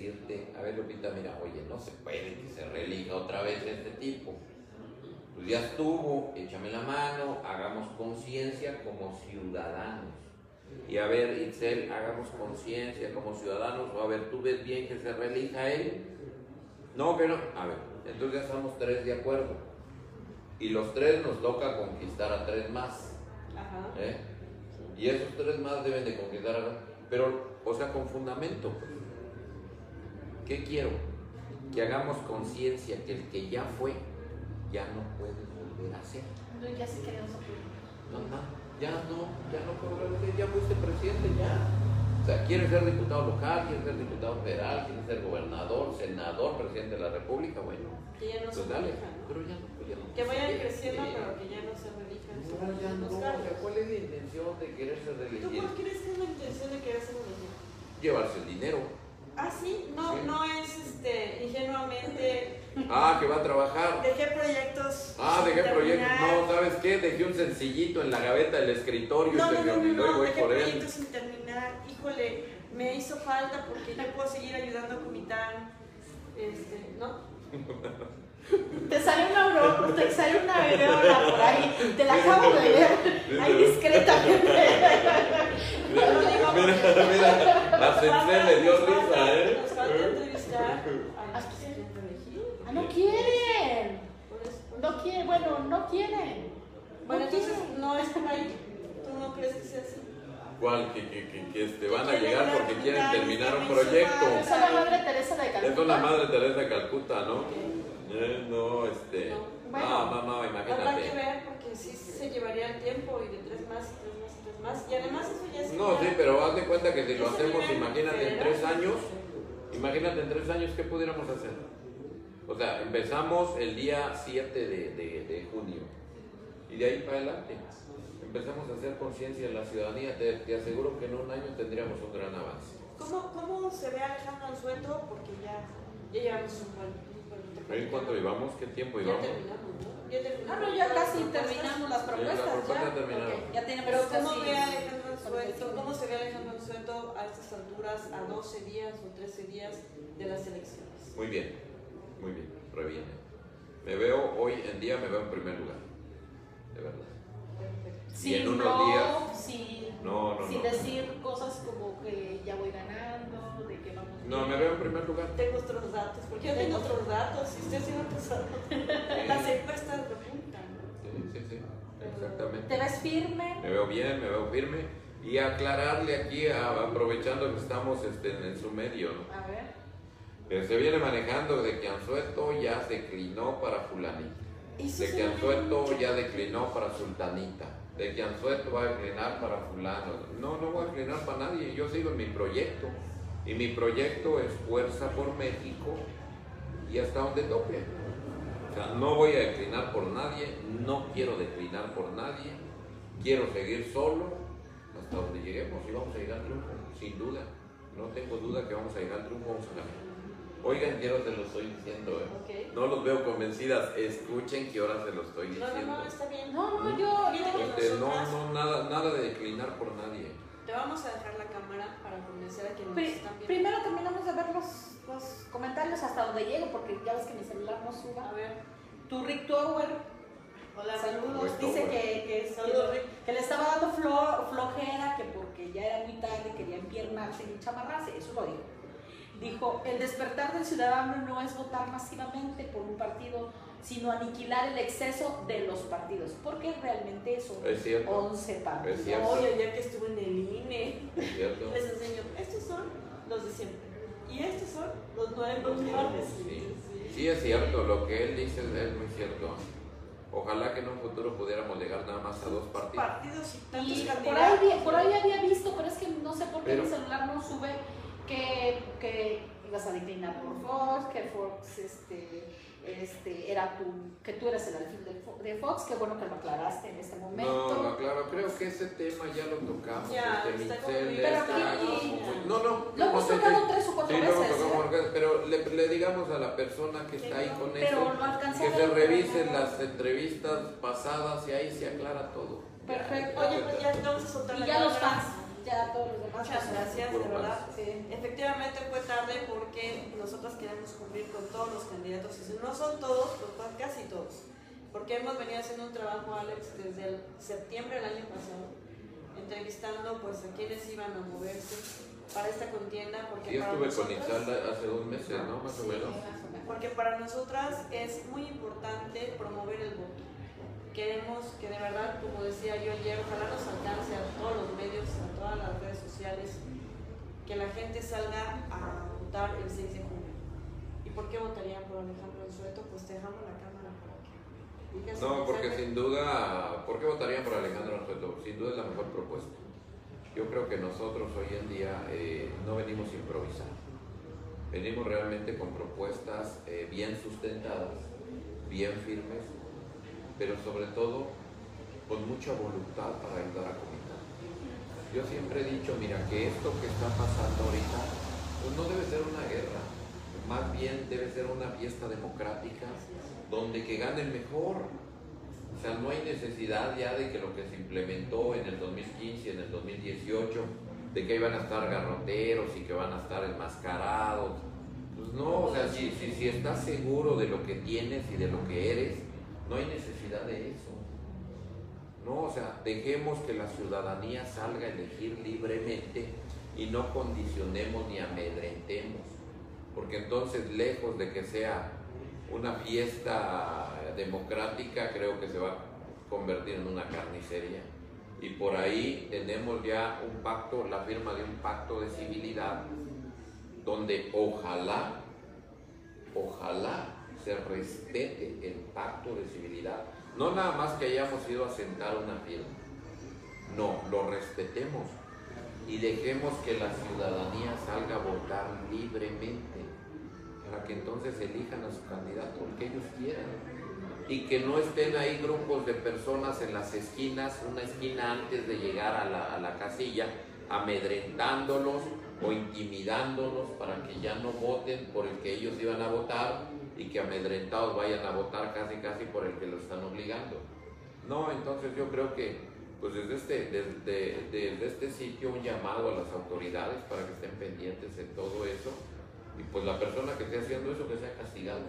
decirte, a ver Lupita, mira, oye, no se puede que se reelija otra vez este tipo. Pues ya estuvo, échame la mano, hagamos conciencia como ciudadanos. y a ver, Itzel, hagamos conciencia como ciudadanos, o a ver, tú ves bien que se reelija él. No, que no. A ver, entonces ya estamos tres de acuerdo. Y los tres nos toca conquistar a tres más. Ajá. ¿eh? Y esos tres más deben de conquistar a pero, o sea, con fundamento. pues. ¿Qué quiero? Que hagamos conciencia que el que ya fue, ya no puede volver a ser. No, ya se soplar. No, no, ya no, ya no puedo volver a ser, ya fuiste presidente, ya. O sea, quieres ser diputado local, quieres ser diputado federal, quieres ser gobernador, senador, presidente de la república, bueno, Que ya no se pues dale. relijan, ¿no? Pero ya no, pues ya no. Que vayan creciendo, pero que ya no se relijan. No, ya no, o sea, ¿cuál es la intención de querer ser ¿Tú reelegido? cuál crees que es la intención de querer ser reelegido? Llevarse el dinero. Ah, sí, no, Sí. no es este, ingenuamente. Ah, que va a trabajar. Dejé proyectos. Ah, dejé proyectos. No, ¿sabes qué? Dejé un sencillito en la gaveta del escritorio No, y no, no, no, no, voy dejé por él. proyectos sin terminar. Híjole, me hizo falta porque yo puedo seguir ayudando a Comitán. Este, ¿no? (laughs) Te sale una aurora, te sale una aureola por ahí. Te la acabo de ver. Ahí discretamente. Mira, mira, mira, la Sensei le dio risa, ¿eh? Nos falta entrevistar a los que se quieren reelegir. Ah, no quieren. No quieren, bueno, no quieren. Bueno, No entonces no es por ahí. ¿Tú no crees que sea así? ¿Cuál? Que, que, que, que este, van a llegar porque quieren terminar un proyecto. Esa es la madre Teresa de Calcuta. Es la madre Teresa de Calcuta, ¿no? Eh, no, este. No. Bueno, no, no, no, Habrá que imagínate. ver porque sí se llevaría el tiempo y de tres más y tres más y tres más. Y además eso ya es. No, sí, pero haz de cuenta que si lo hacemos, imagínate en tres años, imagínate en tres años, ¿qué pudiéramos hacer? O sea, empezamos el día 7 de, de- de junio y de ahí para adelante empezamos a hacer conciencia en la ciudadanía. Te, te aseguro que en un año tendríamos un gran avance. ¿Cómo, ¿Cómo se ve Alejandro Anzueto? Porque ya, ya llevamos un buen. Un buen- ¿En cuánto llevamos? ¿Qué tiempo Ya llevamos? terminamos, ¿no? Ya. Ah, no, ya casi terminamos las Sí, propuestas. las propuestas ya. terminaron. Ok, Ya tenemos Pero ¿cómo casi- ve Alejandro Anzueto? ¿Cómo se ve Alejandro Anzueto a estas alturas, a 12 días o 13 días de las elecciones? Muy bien, muy bien, re bien. Me veo, hoy en día me veo en primer lugar, de verdad. Y sin en unos blog, días- sin, No, no, sin no. decir cosas como que ya voy ganando, de que vamos No, bien. me veo en primer lugar. Tengo otros datos, porque yo tengo otros datos y usted otros datos. (laughs) Las encuestas lo. Sí, sí, sí, ¿Te exactamente. ves firme? Me veo bien, me veo firme. Y aclararle aquí, a- aprovechando que estamos este, en su medio, ¿no? A ver. que se viene manejando de que Anzueto ya declinó para fulanita, de que Anzueto ya declinó para sultanita, de que Anzueto va a declinar para fulano. No, no voy a declinar para nadie, yo sigo en mi proyecto. Y mi proyecto es Fuerza por México y hasta donde toque. O sea, no voy a declinar por nadie, no quiero declinar por nadie, quiero seguir solo hasta donde lleguemos y vamos a llegar al triunfo, sin duda. No tengo duda que vamos a llegar al triunfo, vamos a ganar. Oigan, quiero se lo estoy diciendo, ¿eh? No los veo convencidas, escuchen qué hora se lo estoy No, diciendo. no, no, está bien. No, no, yo, Fíjate yo- que Este, no, no, nada, nada de declinar por nadie. Te vamos a dejar la cámara para convencer a quienes nos Pri- están viendo. primero terminamos de ver los, los comentarios hasta donde llego, porque ya ves que mi celular no A suba. ver. Tu Rick Tower, Hola, saludos, Rick dice Tower. que, que, es- Saludos, que- Rick. que le estaba dando flo- flojera, que porque ya era muy tarde quería empiernarse y chamarrarse, eso lo dijo. Dijo, el despertar del ciudadano no es votar masivamente por un partido, sino aniquilar el exceso de los partidos, porque realmente son Es cierto. 11 partidos. Es cierto. Hoy, día que estuve en el INE, les enseño, estos son los de siempre. Y estos son los nuevos millones. Sí. Sí, es cierto, lo que él dice es muy cierto. Ojalá que en un futuro pudiéramos llegar nada más a dos partidos. Partidos y tantos Y por ahí, por ahí había visto, pero es que no sé por qué Pero- mi celular no sube que, que ibas a declinar por Fox, que Fox este, este, era tu, que tú eras el alfil de Fo- de Fox, qué bueno que lo aclaraste en este momento. No, no, claro, creo que ese tema ya lo tocamos. Ya, este, está Michelle, Pero aquí- No, no. Lo hemos tocado tres o cuatro Sí, lo veces, ¿eh? pero le, le digamos a la persona que está ahí con Pero eso que se revisen las entrevistas pasadas y ahí se aclara todo. Perfecto. Oye, pues ya vamos a soltar Y ya los fans, ya todos los demás. Muchas pues, gracias, de verdad. Sí. Efectivamente fue tarde porque nosotros queremos cumplir con todos los candidatos. Y si no son todos, pues van casi todos. Porque hemos venido haciendo un trabajo, Alex, desde el septiembre del año pasado, en entrevistando pues a quienes iban a moverse para esta contienda porque Sí, para estuve con Itzalda hace dos meses, ¿no? Más o menos. porque para nosotras es muy importante promover el voto. Queremos que de verdad, como decía yo ayer, ojalá nos alcance a todos los medios, a todas las redes sociales, que la gente salga a votar el 6 de junio. ¿Y por qué votarían por Alejandro Sueto? Pues dejamos la cámara para que No, porque mensaje. sin duda, ¿por qué votarían por Alejandro Anzueto? Sin duda es la mejor propuesta. Yo creo que nosotros hoy en día eh, no venimos a improvisar. Venimos realmente con propuestas eh, bien sustentadas, bien firmes, pero sobre todo con mucha voluntad para ayudar a Comitán. Yo siempre he dicho, mira, que esto que está pasando ahorita pues no debe ser una guerra, más bien debe ser una fiesta democrática donde que gane el mejor. O sea, no hay necesidad ya de que lo que se implementó en el 2015, en el 2018, de que iban a estar garroteros y que van a estar enmascarados. Pues no, o sea, si, si, si estás seguro de lo que tienes y de lo que eres, no hay necesidad de eso. No, o sea, dejemos que la ciudadanía salga a elegir libremente y no condicionemos ni amedrentemos. Porque entonces, lejos de que sea una fiesta democrática, creo que se va a convertir en una carnicería. Y por ahí tenemos ya un pacto, la firma de un pacto de civilidad, donde ojalá, ojalá se respete el pacto de civilidad. No nada más que hayamos ido a sentar una firma, no, lo respetemos y dejemos que la ciudadanía salga a votar libremente para que entonces elijan a su candidato el que ellos quieran y que no estén ahí grupos de personas en las esquinas, una esquina antes de llegar a la, a la casilla, amedrentándolos o intimidándolos para que ya no voten por el que ellos iban a votar y que amedrentados vayan a votar casi casi por el que lo están obligando. No, entonces yo creo que pues desde este, desde, desde este sitio un llamado a las autoridades para que estén pendientes de todo eso y pues la persona que esté haciendo eso que sea castigado.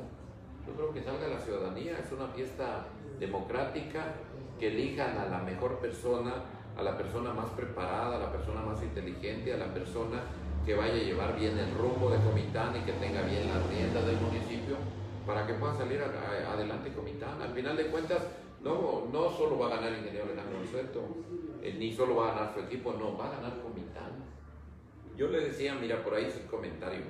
Yo creo que salga la ciudadanía, es una fiesta democrática, que elijan a la mejor persona, a la persona más preparada, a la persona más inteligente, a la persona que vaya a llevar bien el rumbo de Comitán y que tenga bien las riendas del municipio para que pueda salir adelante Comitán. Al final de cuentas, no, no solo va a ganar el ingeniero Alejandro Sueto, eh, ni solo va a ganar su equipo, no, va a ganar Comitán. Yo le decía, mira, por ahí es comentario,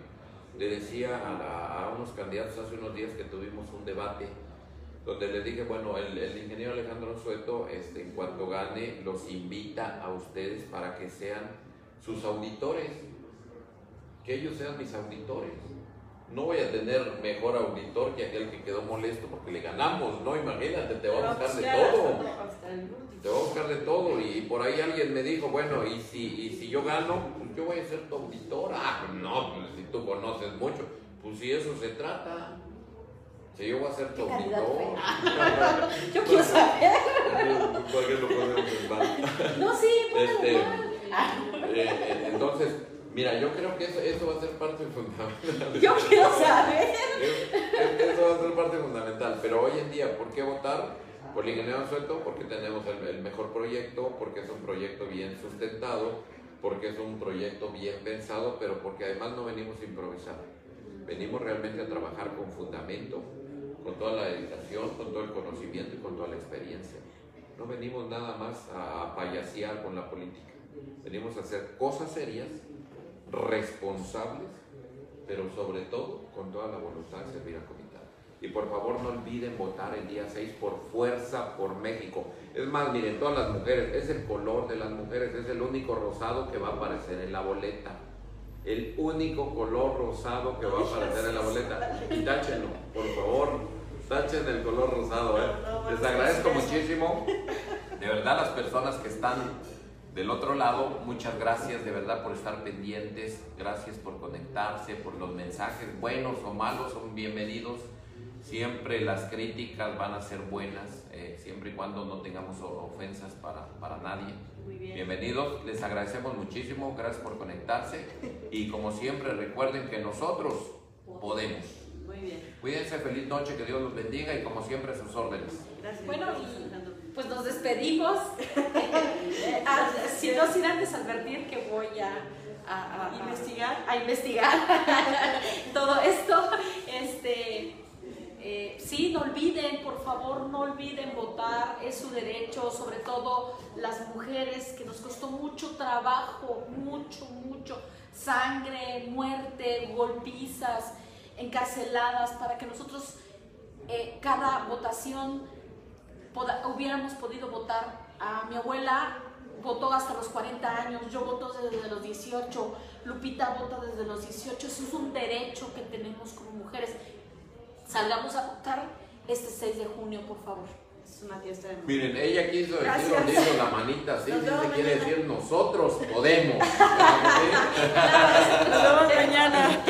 le decía a, unos candidatos hace unos días que tuvimos un debate donde les dije, bueno, el, el ingeniero Alejandro Sueto, este, en cuanto gane, los invita a ustedes para que sean sus auditores, que ellos sean mis auditores. No voy a tener mejor auditor que aquel que quedó molesto porque le ganamos, ¿no? Imagínate, te va a buscar de todo. Te va a buscar de todo y por ahí alguien me dijo, bueno, y si, y si yo gano, pues yo voy a ser tu auditor. Ah, pues no, pues si tú conoces mucho, pues si eso se trata. Si yo voy a ser tu ¿Qué candidato auditor. (laughs) Yo quiero saber. No, sí, Este, eh, entonces, mira, yo creo que eso, eso va a ser parte fundamental. Yo quiero saber. Es- es- Eso va a ser parte fundamental. Pero hoy en día, ¿por qué votar por el ingeniero Suelto? Porque tenemos el, el mejor proyecto, porque es un proyecto bien sustentado, porque es un proyecto bien pensado, pero porque además no venimos a improvisar. Venimos realmente a trabajar con fundamento, con toda la dedicación, con todo el conocimiento y con toda la experiencia. No venimos nada más a payasear con la política. Venimos a hacer cosas serias, responsables, pero sobre todo con toda la voluntad de servir a Comitán. Y por favor no olviden votar el día 6 por fuerza por México. Es más, miren, todas las mujeres, es el color de las mujeres, es el único rosado que va a aparecer en la boleta. El único color rosado que va a aparecer en la boleta. Y táchenlo, por favor. Tachen el color rosado, ¿eh? Les agradezco muchísimo. (laughs) De verdad, las personas que están del otro lado, muchas gracias de verdad por estar pendientes, gracias por conectarse, por los mensajes buenos o malos, son bienvenidos. Siempre las críticas van a ser buenas, eh, siempre y cuando no tengamos ofensas para, para nadie. Muy bien. Bienvenidos, les agradecemos muchísimo, gracias por conectarse y como siempre recuerden que nosotros podemos. Muy bien. Cuídense, feliz noche, que Dios los bendiga y como siempre sus órdenes. Gracias. Bueno, y-. pues nos despedimos. (laughs) Ah, si no sin antes advertir que voy a, a- a- Investigar. a investigar (laughs) todo esto. Este, eh, sí, no olviden, por favor, no olviden votar, es su derecho, sobre todo las mujeres, que nos costó mucho trabajo, mucho, mucho, sangre, muerte, golpizas, encarceladas, para que nosotros eh, cada votación hubiéramos podido votar. A mi abuela votó hasta los 40 años, yo voto desde los 18, Lupita vota desde los 18, eso es un derecho que tenemos como mujeres. Salgamos a votar este 6 de junio, por favor. Es una fiesta de Miren, ella quiso decir, hizo la manita dice, vemos quiere decir nosotros podemos. (laughs) Nos vemos mañana.